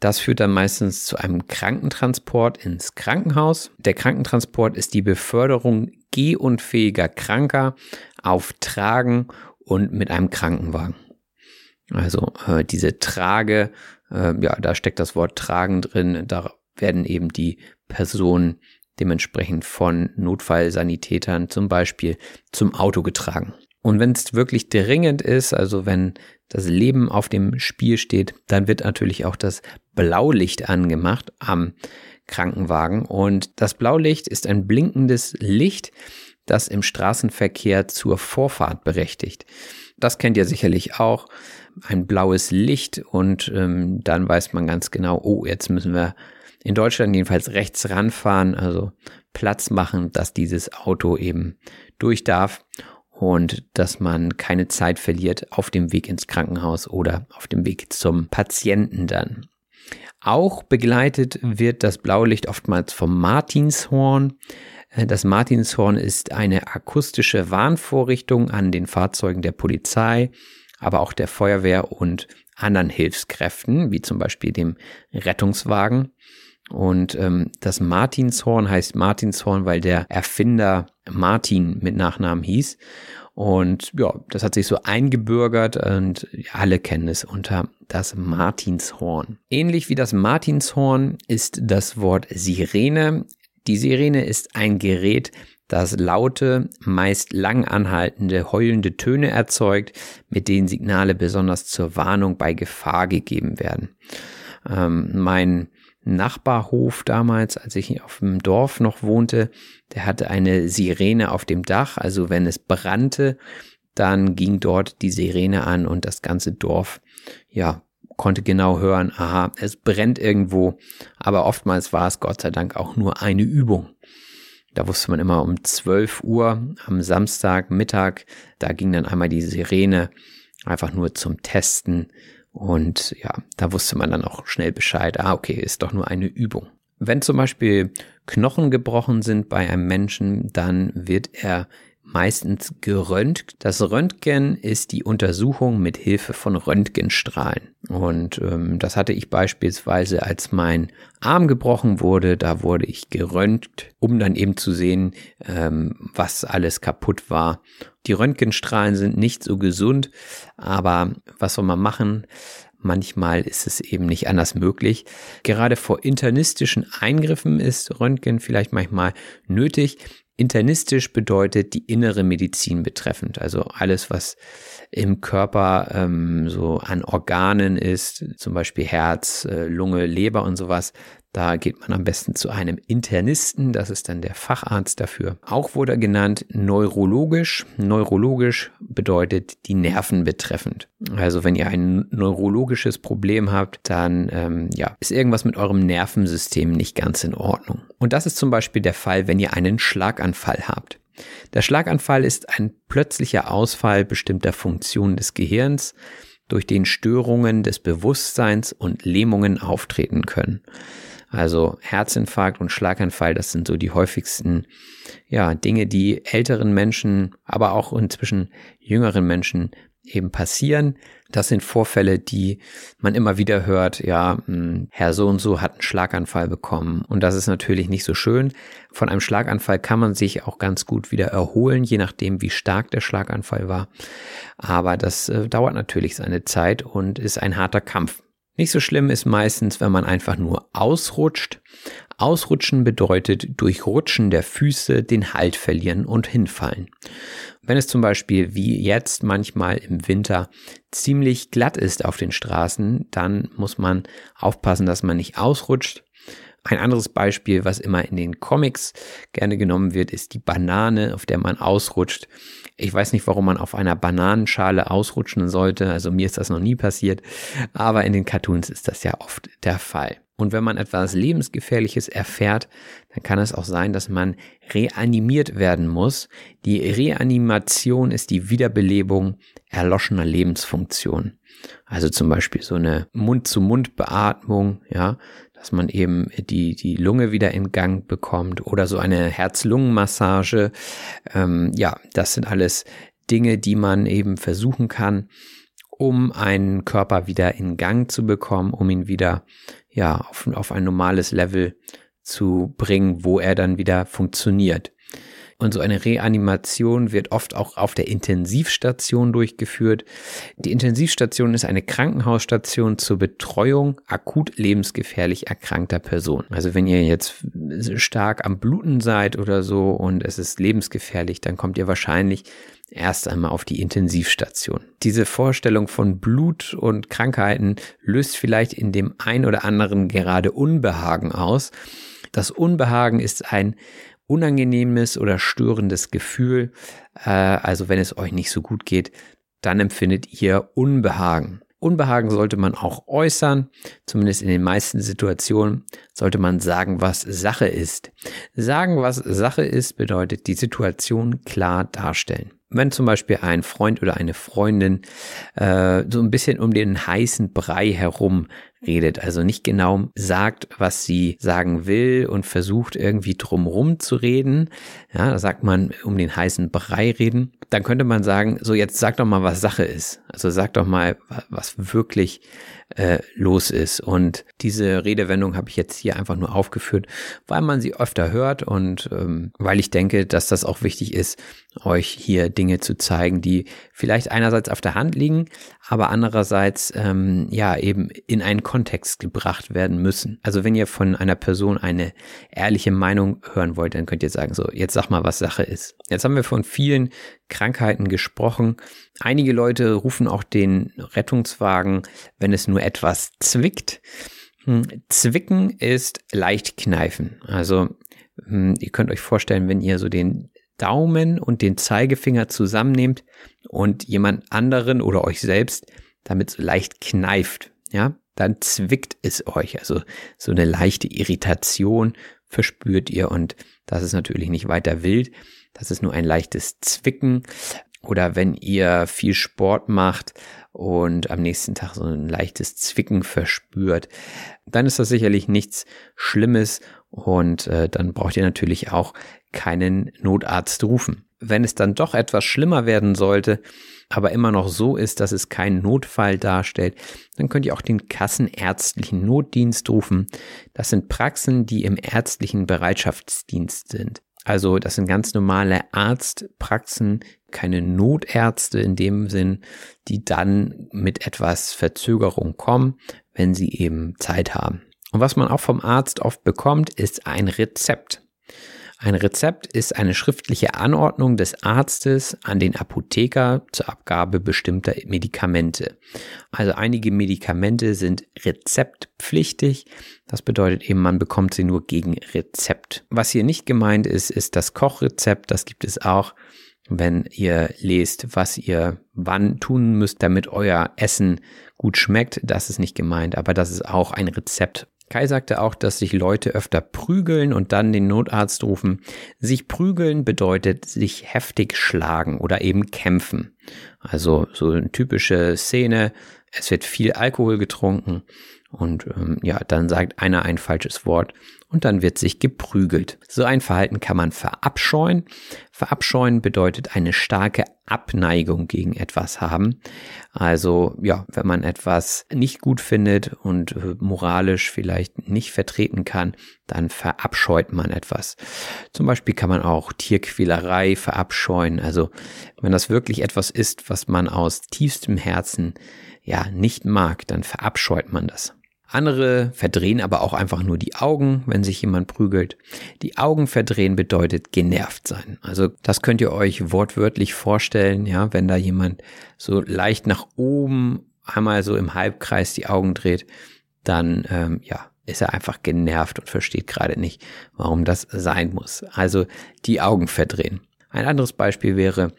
Das führt dann meistens zu einem Krankentransport ins Krankenhaus. Der Krankentransport ist die Beförderung gehunfähiger Kranker auf Tragen und mit einem Krankenwagen. Also äh, diese Trage, äh, ja, da steckt das Wort tragen drin. Da werden eben die Personen dementsprechend von Notfallsanitätern zum Beispiel zum Auto getragen. Und wenn es wirklich dringend ist, also wenn das Leben auf dem Spiel steht, dann wird natürlich auch das Blaulicht angemacht am Krankenwagen. Und das Blaulicht ist ein blinkendes Licht, das im Straßenverkehr zur Vorfahrt berechtigt. Das kennt ihr sicherlich auch. Ein blaues Licht und ähm, dann weiß man ganz genau, oh, jetzt müssen wir in Deutschland jedenfalls rechts ranfahren, also Platz machen, dass dieses Auto eben durch darf und dass man keine Zeit verliert auf dem Weg ins Krankenhaus oder auf dem Weg zum Patienten dann. Auch begleitet wird das Blaulicht oftmals vom Martinshorn. Äh, das Martinshorn ist eine akustische Warnvorrichtung an den Fahrzeugen der Polizei, aber auch der Feuerwehr und anderen Hilfskräften, wie zum Beispiel dem Rettungswagen. Und ähm, das Martinshorn heißt Martinshorn, weil der Erfinder Martin mit Nachnamen hieß. Und ja, das hat sich so eingebürgert und alle kennen es unter das Martinshorn. Ähnlich wie das Martinshorn ist das Wort Sirene. Die Sirene ist ein Gerät, das laute, meist lang anhaltende, heulende Töne erzeugt, mit denen Signale besonders zur Warnung bei Gefahr gegeben werden. Ähm, mein Nachbarhof damals, als ich auf dem Dorf noch wohnte, der hatte eine Sirene auf dem Dach. Also wenn es brannte, dann ging dort die Sirene an und das ganze Dorf, ja, konnte genau hören, aha, es brennt irgendwo. Aber oftmals war es Gott sei Dank auch nur eine Übung. Da wusste man immer um 12 Uhr am Samstag Mittag, da ging dann einmal die Sirene einfach nur zum Testen und ja, da wusste man dann auch schnell Bescheid, ah, okay, ist doch nur eine Übung. Wenn zum Beispiel Knochen gebrochen sind bei einem Menschen, dann wird er meistens geröntgt. Das Röntgen ist die Untersuchung mit Hilfe von Röntgenstrahlen. Und ähm, das hatte ich beispielsweise, als mein Arm gebrochen wurde, da wurde ich geröntgt, um dann eben zu sehen, ähm, was alles kaputt war. Die Röntgenstrahlen sind nicht so gesund, aber was soll man machen? Manchmal ist es eben nicht anders möglich. Gerade vor internistischen Eingriffen ist Röntgen vielleicht manchmal nötig. Internistisch bedeutet die innere Medizin betreffend, also alles, was im Körper ähm, so an Organen ist, zum Beispiel Herz, äh, Lunge, Leber und sowas. Da geht man am besten zu einem Internisten, das ist dann der Facharzt dafür. Auch wurde genannt neurologisch. Neurologisch bedeutet die Nerven betreffend. Also wenn ihr ein neurologisches Problem habt, dann ähm, ja, ist irgendwas mit eurem Nervensystem nicht ganz in Ordnung. Und das ist zum Beispiel der Fall, wenn ihr einen Schlaganfall habt. Der Schlaganfall ist ein plötzlicher Ausfall bestimmter Funktionen des Gehirns, durch den Störungen des Bewusstseins und Lähmungen auftreten können. Also Herzinfarkt und Schlaganfall, das sind so die häufigsten ja, Dinge, die älteren Menschen, aber auch inzwischen jüngeren Menschen eben passieren. Das sind Vorfälle, die man immer wieder hört, ja, hm, Herr so und so hat einen Schlaganfall bekommen. Und das ist natürlich nicht so schön. Von einem Schlaganfall kann man sich auch ganz gut wieder erholen, je nachdem, wie stark der Schlaganfall war. Aber das äh, dauert natürlich seine Zeit und ist ein harter Kampf. Nicht so schlimm ist meistens, wenn man einfach nur ausrutscht. Ausrutschen bedeutet durch Rutschen der Füße den Halt verlieren und hinfallen. Wenn es zum Beispiel wie jetzt manchmal im Winter ziemlich glatt ist auf den Straßen, dann muss man aufpassen, dass man nicht ausrutscht. Ein anderes Beispiel, was immer in den Comics gerne genommen wird, ist die Banane, auf der man ausrutscht. Ich weiß nicht, warum man auf einer Bananenschale ausrutschen sollte. Also mir ist das noch nie passiert. Aber in den Cartoons ist das ja oft der Fall. Und wenn man etwas Lebensgefährliches erfährt, dann kann es auch sein, dass man reanimiert werden muss. Die Reanimation ist die Wiederbelebung erloschener Lebensfunktionen. Also zum Beispiel so eine Mund-zu-Mund-Beatmung, ja, dass man eben die, die Lunge wieder in Gang bekommt oder so eine Herz-Lungen-Massage. Ähm, ja, das sind alles Dinge, die man eben versuchen kann, um einen Körper wieder in Gang zu bekommen, um ihn wieder ja auf, auf ein normales Level zu bringen, wo er dann wieder funktioniert. Und so eine Reanimation wird oft auch auf der Intensivstation durchgeführt. Die Intensivstation ist eine Krankenhausstation zur Betreuung akut lebensgefährlich erkrankter Personen. Also wenn ihr jetzt stark am Bluten seid oder so und es ist lebensgefährlich, dann kommt ihr wahrscheinlich erst einmal auf die Intensivstation. Diese Vorstellung von Blut und Krankheiten löst vielleicht in dem ein oder anderen gerade Unbehagen aus. Das Unbehagen ist ein unangenehmes oder störendes Gefühl. Äh, also wenn es euch nicht so gut geht, dann empfindet ihr Unbehagen. Unbehagen sollte man auch äußern, zumindest in den meisten Situationen sollte man sagen, was Sache ist. Sagen, was Sache ist, bedeutet die Situation klar darstellen. Wenn zum Beispiel ein Freund oder eine Freundin äh, so ein bisschen um den heißen Brei herum redet, also nicht genau sagt, was sie sagen will und versucht irgendwie drumrum zu reden, ja, da sagt man um den heißen Brei reden, dann könnte man sagen, so jetzt sag doch mal, was Sache ist. Also sag doch mal, was wirklich äh, los ist. Und diese Redewendung habe ich jetzt hier einfach nur aufgeführt, weil man sie öfter hört und ähm, weil ich denke, dass das auch wichtig ist, euch hier Dinge zu zeigen, die vielleicht einerseits auf der Hand liegen, aber andererseits ähm, ja eben in einen Kontext gebracht werden müssen. Also wenn ihr von einer Person eine ehrliche Meinung hören wollt, dann könnt ihr sagen, so jetzt sag mal, was Sache ist. Jetzt haben wir von vielen Krankheiten gesprochen. Einige Leute rufen auch den Rettungswagen, wenn es nur etwas zwickt. Hm, zwicken ist leicht kneifen. Also hm, ihr könnt euch vorstellen, wenn ihr so den Daumen und den Zeigefinger zusammennehmt und jemand anderen oder euch selbst damit so leicht kneift, ja, dann zwickt es euch. Also so eine leichte Irritation verspürt ihr und das ist natürlich nicht weiter wild. Das ist nur ein leichtes Zwicken. Oder wenn ihr viel Sport macht und am nächsten Tag so ein leichtes Zwicken verspürt, dann ist das sicherlich nichts Schlimmes und äh, dann braucht ihr natürlich auch keinen Notarzt rufen. Wenn es dann doch etwas schlimmer werden sollte, aber immer noch so ist, dass es keinen Notfall darstellt, dann könnt ihr auch den kassenärztlichen Notdienst rufen. Das sind Praxen, die im ärztlichen Bereitschaftsdienst sind. Also das sind ganz normale Arztpraxen, keine Notärzte in dem Sinn, die dann mit etwas Verzögerung kommen, wenn sie eben Zeit haben. Und was man auch vom Arzt oft bekommt, ist ein Rezept. Ein Rezept ist eine schriftliche Anordnung des Arztes an den Apotheker zur Abgabe bestimmter Medikamente. Also einige Medikamente sind rezeptpflichtig. Das bedeutet eben, man bekommt sie nur gegen Rezept. Was hier nicht gemeint ist, ist das Kochrezept. Das gibt es auch, wenn ihr lest, was ihr wann tun müsst, damit euer Essen gut schmeckt. Das ist nicht gemeint, aber das ist auch ein Rezept, Kai sagte auch, dass sich Leute öfter prügeln und dann den Notarzt rufen. Sich prügeln bedeutet sich heftig schlagen oder eben kämpfen. Also so eine typische Szene. Es wird viel Alkohol getrunken und ähm, ja, dann sagt einer ein falsches Wort und dann wird sich geprügelt. So ein Verhalten kann man verabscheuen. Verabscheuen bedeutet eine starke Abneigung gegen etwas haben. Also ja, wenn man etwas nicht gut findet und äh, moralisch vielleicht nicht vertreten kann, dann verabscheut man etwas. Zum Beispiel kann man auch Tierquälerei verabscheuen. Also wenn das wirklich etwas ist, was man aus tiefstem Herzen ja nicht mag, dann verabscheut man das. Andere verdrehen aber auch einfach nur die Augen, wenn sich jemand prügelt. Die Augen verdrehen bedeutet genervt sein. Also das könnt ihr euch wortwörtlich vorstellen, ja, wenn da jemand so leicht nach oben einmal so im Halbkreis die Augen dreht, dann ähm, ja, ist er einfach genervt und versteht gerade nicht, warum das sein muss. Also die Augen verdrehen. Ein anderes Beispiel wäre,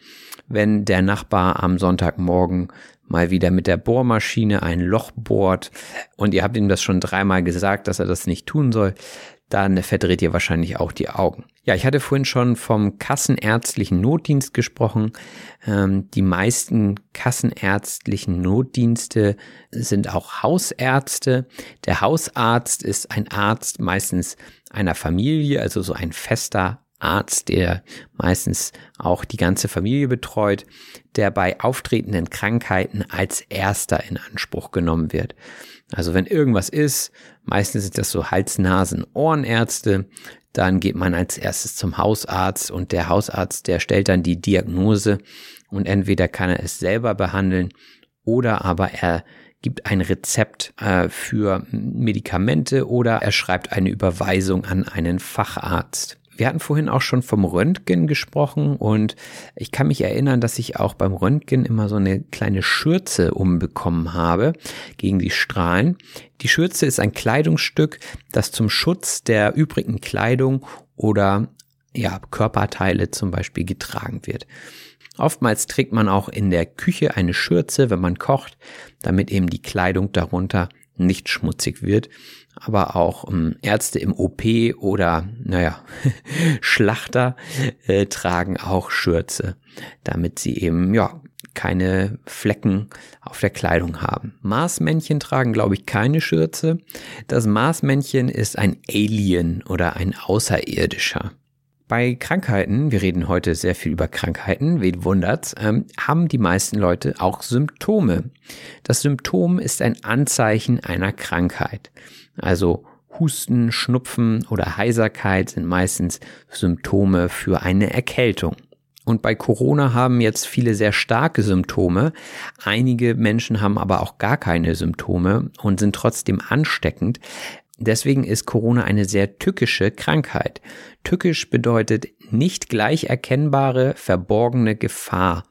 wenn der Nachbar am Sonntagmorgen mal wieder mit der Bohrmaschine ein Loch bohrt und ihr habt ihm das schon dreimal gesagt, dass er das nicht tun soll, dann verdreht ihr wahrscheinlich auch die Augen. Ja, ich hatte vorhin schon vom kassenärztlichen Notdienst gesprochen. Ähm, die meisten kassenärztlichen Notdienste sind auch Hausärzte. Der Hausarzt ist ein Arzt meistens einer Familie, also so ein fester Arzt, der meistens auch die ganze Familie betreut, der bei auftretenden Krankheiten als erster in Anspruch genommen wird. Also wenn irgendwas ist, meistens sind das so Hals-, Nasen-, Ohrenärzte, dann geht man als erstes zum Hausarzt und der Hausarzt, der stellt dann die Diagnose und entweder kann er es selber behandeln oder aber er gibt ein Rezept äh, für Medikamente oder er schreibt eine Überweisung an einen Facharzt. Wir hatten vorhin auch schon vom Röntgen gesprochen und ich kann mich erinnern, dass ich auch beim Röntgen immer so eine kleine Schürze umbekommen habe gegen die Strahlen. Die Schürze ist ein Kleidungsstück, das zum Schutz der übrigen Kleidung oder ja, Körperteile zum Beispiel getragen wird. Oftmals trägt man auch in der Küche eine Schürze, wenn man kocht, damit eben die Kleidung darunter nicht schmutzig wird. Aber auch ähm, Ärzte im OP oder, naja, (laughs) Schlachter äh, tragen auch Schürze, damit sie eben, ja, keine Flecken auf der Kleidung haben. Marsmännchen tragen, glaube ich, keine Schürze. Das Marsmännchen ist ein Alien oder ein Außerirdischer. Bei Krankheiten, wir reden heute sehr viel über Krankheiten, wen wundert's, ähm, haben die meisten Leute auch Symptome. Das Symptom ist ein Anzeichen einer Krankheit. Also Husten, Schnupfen oder Heiserkeit sind meistens Symptome für eine Erkältung. Und bei Corona haben jetzt viele sehr starke Symptome. Einige Menschen haben aber auch gar keine Symptome und sind trotzdem ansteckend. Deswegen ist Corona eine sehr tückische Krankheit. Tückisch bedeutet nicht gleich erkennbare, verborgene Gefahr.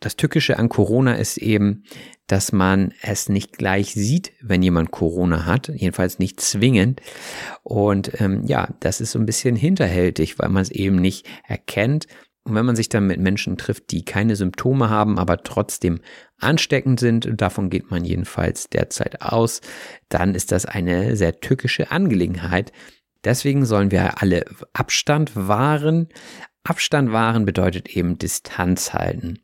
Das Tückische an Corona ist eben, dass man es nicht gleich sieht, wenn jemand Corona hat, jedenfalls nicht zwingend. Und ähm, ja, das ist so ein bisschen hinterhältig, weil man es eben nicht erkennt und wenn man sich dann mit Menschen trifft, die keine Symptome haben, aber trotzdem ansteckend sind, davon geht man jedenfalls derzeit aus, dann ist das eine sehr tückische Angelegenheit. Deswegen sollen wir alle Abstand wahren. Abstand wahren bedeutet eben Distanz halten.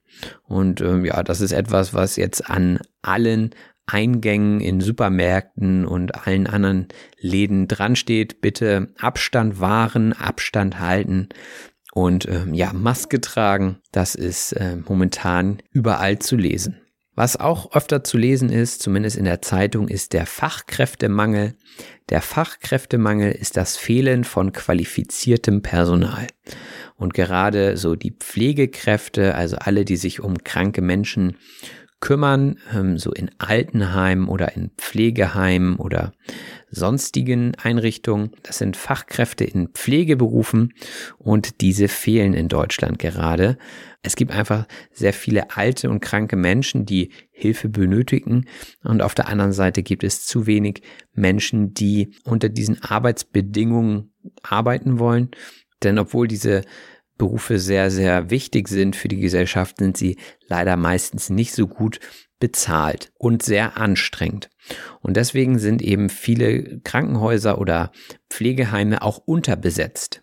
Und ähm, ja, das ist etwas, was jetzt an allen Eingängen in Supermärkten und allen anderen Läden dran steht. Bitte Abstand wahren, Abstand halten. Und ähm, ja, Maske tragen, das ist äh, momentan überall zu lesen. Was auch öfter zu lesen ist, zumindest in der Zeitung, ist der Fachkräftemangel. Der Fachkräftemangel ist das Fehlen von qualifiziertem Personal. Und gerade so die Pflegekräfte, also alle, die sich um kranke Menschen kümmern, ähm, so in Altenheimen oder in Pflegeheimen oder sonstigen Einrichtungen. Das sind Fachkräfte in Pflegeberufen und diese fehlen in Deutschland gerade. Es gibt einfach sehr viele alte und kranke Menschen, die Hilfe benötigen und auf der anderen Seite gibt es zu wenig Menschen, die unter diesen Arbeitsbedingungen arbeiten wollen. Denn obwohl diese Berufe sehr, sehr wichtig sind für die Gesellschaft, sind sie leider meistens nicht so gut bezahlt und sehr anstrengend. Und deswegen sind eben viele Krankenhäuser oder Pflegeheime auch unterbesetzt.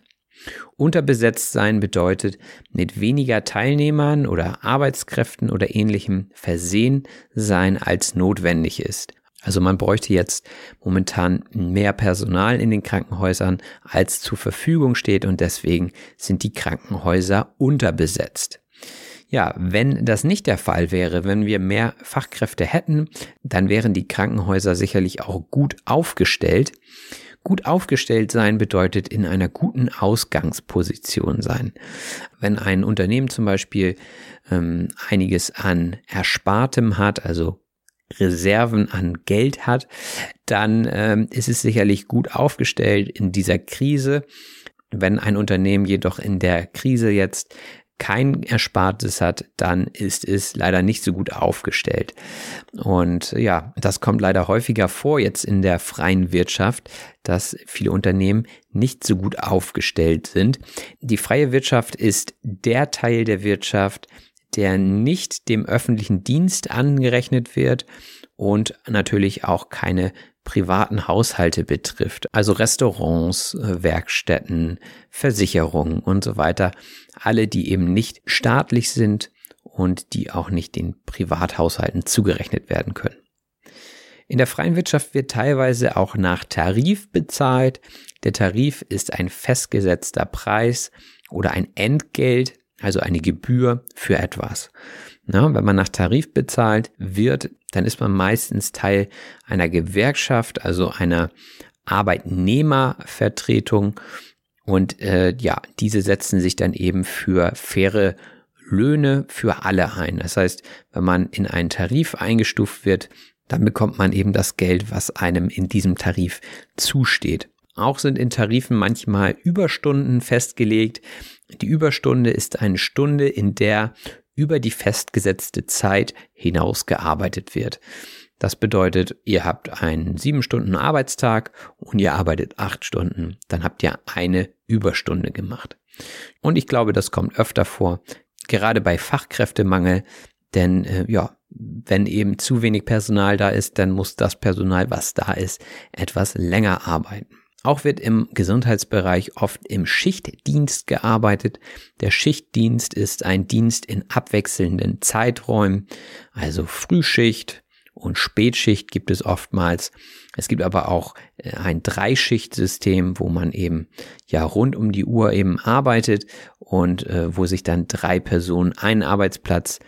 Unterbesetzt sein bedeutet mit weniger Teilnehmern oder Arbeitskräften oder ähnlichem versehen sein, als notwendig ist. Also man bräuchte jetzt momentan mehr Personal in den Krankenhäusern, als zur Verfügung steht und deswegen sind die Krankenhäuser unterbesetzt. Ja, wenn das nicht der Fall wäre, wenn wir mehr Fachkräfte hätten, dann wären die Krankenhäuser sicherlich auch gut aufgestellt. Gut aufgestellt sein bedeutet in einer guten Ausgangsposition sein. Wenn ein Unternehmen zum Beispiel ähm, einiges an Erspartem hat, also Reserven an Geld hat, dann ähm, ist es sicherlich gut aufgestellt in dieser Krise. Wenn ein Unternehmen jedoch in der Krise jetzt kein Erspartes hat, dann ist es leider nicht so gut aufgestellt. Und ja, das kommt leider häufiger vor jetzt in der freien Wirtschaft, dass viele Unternehmen nicht so gut aufgestellt sind. Die freie Wirtschaft ist der Teil der Wirtschaft, der nicht dem öffentlichen Dienst angerechnet wird und natürlich auch keine privaten Haushalte betrifft, also Restaurants, äh, Werkstätten, Versicherungen und so weiter, alle, die eben nicht staatlich sind und die auch nicht den Privathaushalten zugerechnet werden können. In der freien Wirtschaft wird teilweise auch nach Tarif bezahlt. Der Tarif ist ein festgesetzter Preis oder ein Entgelt, also eine Gebühr für etwas. Na, wenn man nach Tarif bezahlt wird, dann ist man meistens Teil einer Gewerkschaft, also einer Arbeitnehmervertretung. Und äh, ja, diese setzen sich dann eben für faire Löhne für alle ein. Das heißt, wenn man in einen Tarif eingestuft wird, dann bekommt man eben das Geld, was einem in diesem Tarif zusteht. Auch sind in Tarifen manchmal Überstunden festgelegt. Die Überstunde ist eine Stunde, in der über die festgesetzte Zeit hinaus gearbeitet wird. Das bedeutet, ihr habt einen sieben Stunden Arbeitstag und ihr arbeitet acht Stunden. Dann habt ihr eine Überstunde gemacht. Und ich glaube, das kommt öfter vor, gerade bei Fachkräftemangel, denn äh, ja, wenn eben zu wenig Personal da ist, dann muss das Personal, was da ist, etwas länger arbeiten. Auch wird im Gesundheitsbereich oft im Schichtdienst gearbeitet. Der Schichtdienst ist ein Dienst in abwechselnden Zeiträumen, also Frühschicht und Spätschicht gibt es oftmals. Es gibt aber auch äh, ein Dreischichtsystem, wo man eben ja rund um die Uhr eben arbeitet und äh, wo sich dann drei Personen einen Arbeitsplatz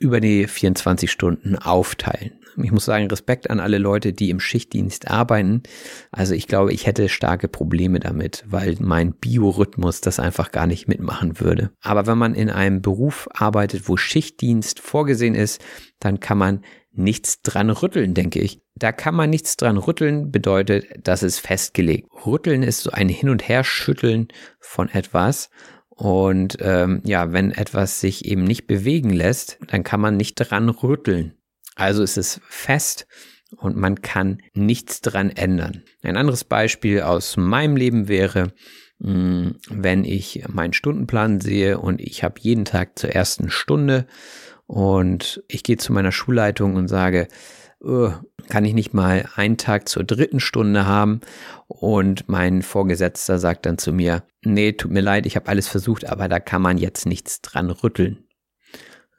über die 24 Stunden aufteilen. Ich muss sagen, Respekt an alle Leute, die im Schichtdienst arbeiten. Also ich glaube, ich hätte starke Probleme damit, weil mein Biorhythmus das einfach gar nicht mitmachen würde. Aber wenn man in einem Beruf arbeitet, wo Schichtdienst vorgesehen ist, dann kann man nichts dran rütteln, denke ich. Da kann man nichts dran rütteln, bedeutet, das ist festgelegt. Rütteln ist so ein Hin- und Herschütteln von etwas. Und ähm, ja, wenn etwas sich eben nicht bewegen lässt, dann kann man nicht dran rütteln. Also ist es fest und man kann nichts dran ändern. Ein anderes Beispiel aus meinem Leben wäre, hm, wenn ich meinen Stundenplan sehe und ich habe jeden Tag zur ersten Stunde und ich gehe zu meiner Schulleitung und sage, uh, kann ich nicht mal einen Tag zur dritten Stunde haben? Und mein Vorgesetzter sagt dann zu mir, nee, tut mir leid, ich habe alles versucht, aber da kann man jetzt nichts dran rütteln.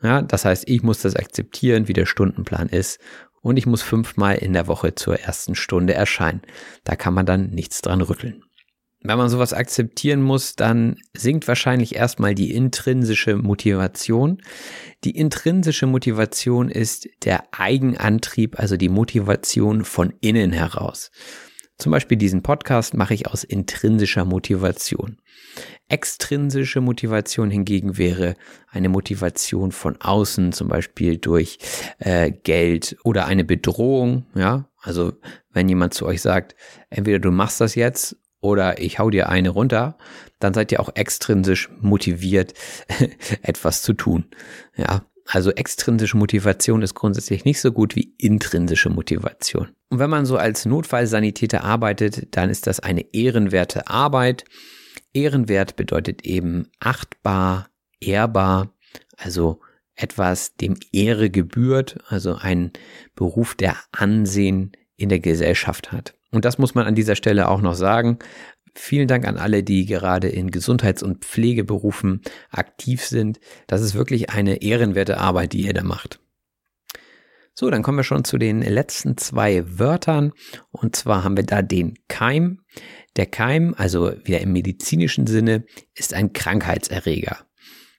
Ja, das heißt, ich muss das akzeptieren, wie der Stundenplan ist. Und ich muss fünfmal in der Woche zur ersten Stunde erscheinen. Da kann man dann nichts dran rütteln. Wenn man sowas akzeptieren muss, dann sinkt wahrscheinlich erstmal die intrinsische Motivation. Die intrinsische Motivation ist der Eigenantrieb, also die Motivation von innen heraus. Zum Beispiel diesen Podcast mache ich aus intrinsischer Motivation. Extrinsische Motivation hingegen wäre eine Motivation von außen, zum Beispiel durch äh, Geld oder eine Bedrohung. Ja, also wenn jemand zu euch sagt, entweder du machst das jetzt oder ich hau dir eine runter, dann seid ihr auch extrinsisch motiviert, (laughs) etwas zu tun. Ja, also extrinsische Motivation ist grundsätzlich nicht so gut wie intrinsische Motivation. Und wenn man so als Notfallsanitäter arbeitet, dann ist das eine ehrenwerte Arbeit. Ehrenwert bedeutet eben achtbar, ehrbar, also etwas dem Ehre gebührt, also ein Beruf, der Ansehen in der Gesellschaft hat. Und das muss man an dieser Stelle auch noch sagen. Vielen Dank an alle, die gerade in Gesundheits- und Pflegeberufen aktiv sind. Das ist wirklich eine ehrenwerte Arbeit, die ihr da macht. So, dann kommen wir schon zu den letzten zwei Wörtern. Und zwar haben wir da den Keim. Der Keim, also wieder im medizinischen Sinne, ist ein Krankheitserreger.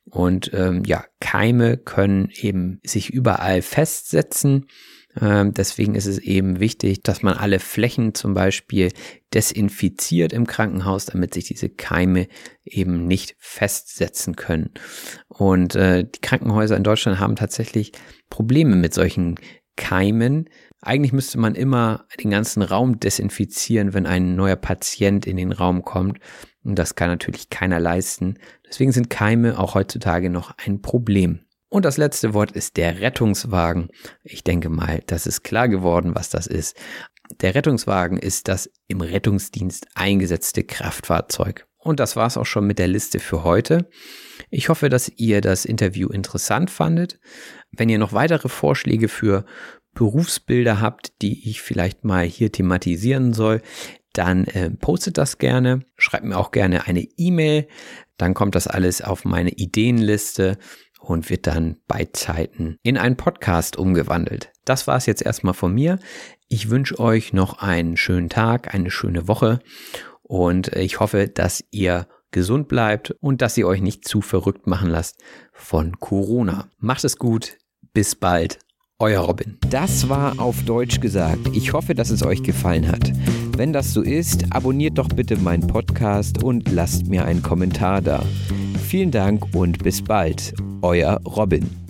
Und ähm, ja, Keime können eben sich überall festsetzen deswegen ist es eben wichtig, dass man alle Flächen zum Beispiel desinfiziert im Krankenhaus, damit sich diese Keime eben nicht festsetzen können. Und äh, die Krankenhäuser in Deutschland haben tatsächlich Probleme mit solchen Keimen. Eigentlich müsste man immer den ganzen Raum desinfizieren, wenn ein neuer Patient in den Raum kommt. Und das kann natürlich keiner leisten. Deswegen sind Keime auch heutzutage noch ein Problem. Und das letzte Wort ist der Rettungswagen. Ich denke mal, das ist klar geworden, was das ist. Der Rettungswagen ist das im Rettungsdienst eingesetzte Kraftfahrzeug. Und das war's auch schon mit der Liste für heute. Ich hoffe, dass ihr das Interview interessant fandet. Wenn ihr noch weitere Vorschläge für Berufsbilder habt, die ich vielleicht mal hier thematisieren soll, dann äh, postet das gerne. Schreibt mir auch gerne eine E-Mail. Dann kommt das alles auf meine Ideenliste und wird dann bei Zeiten in einen Podcast umgewandelt. Das war es jetzt erstmal von mir. Ich wünsche euch noch einen schönen Tag, eine schöne Woche und ich hoffe, dass ihr gesund bleibt und dass ihr euch nicht zu verrückt machen lasst von Corona. Macht es gut, bis bald, euer Robin. Das war auf Deutsch gesagt. Ich hoffe, dass es euch gefallen hat. Wenn das so ist, abonniert doch bitte meinen Podcast und lasst mir einen Kommentar da. Vielen Dank und bis bald, euer Robin.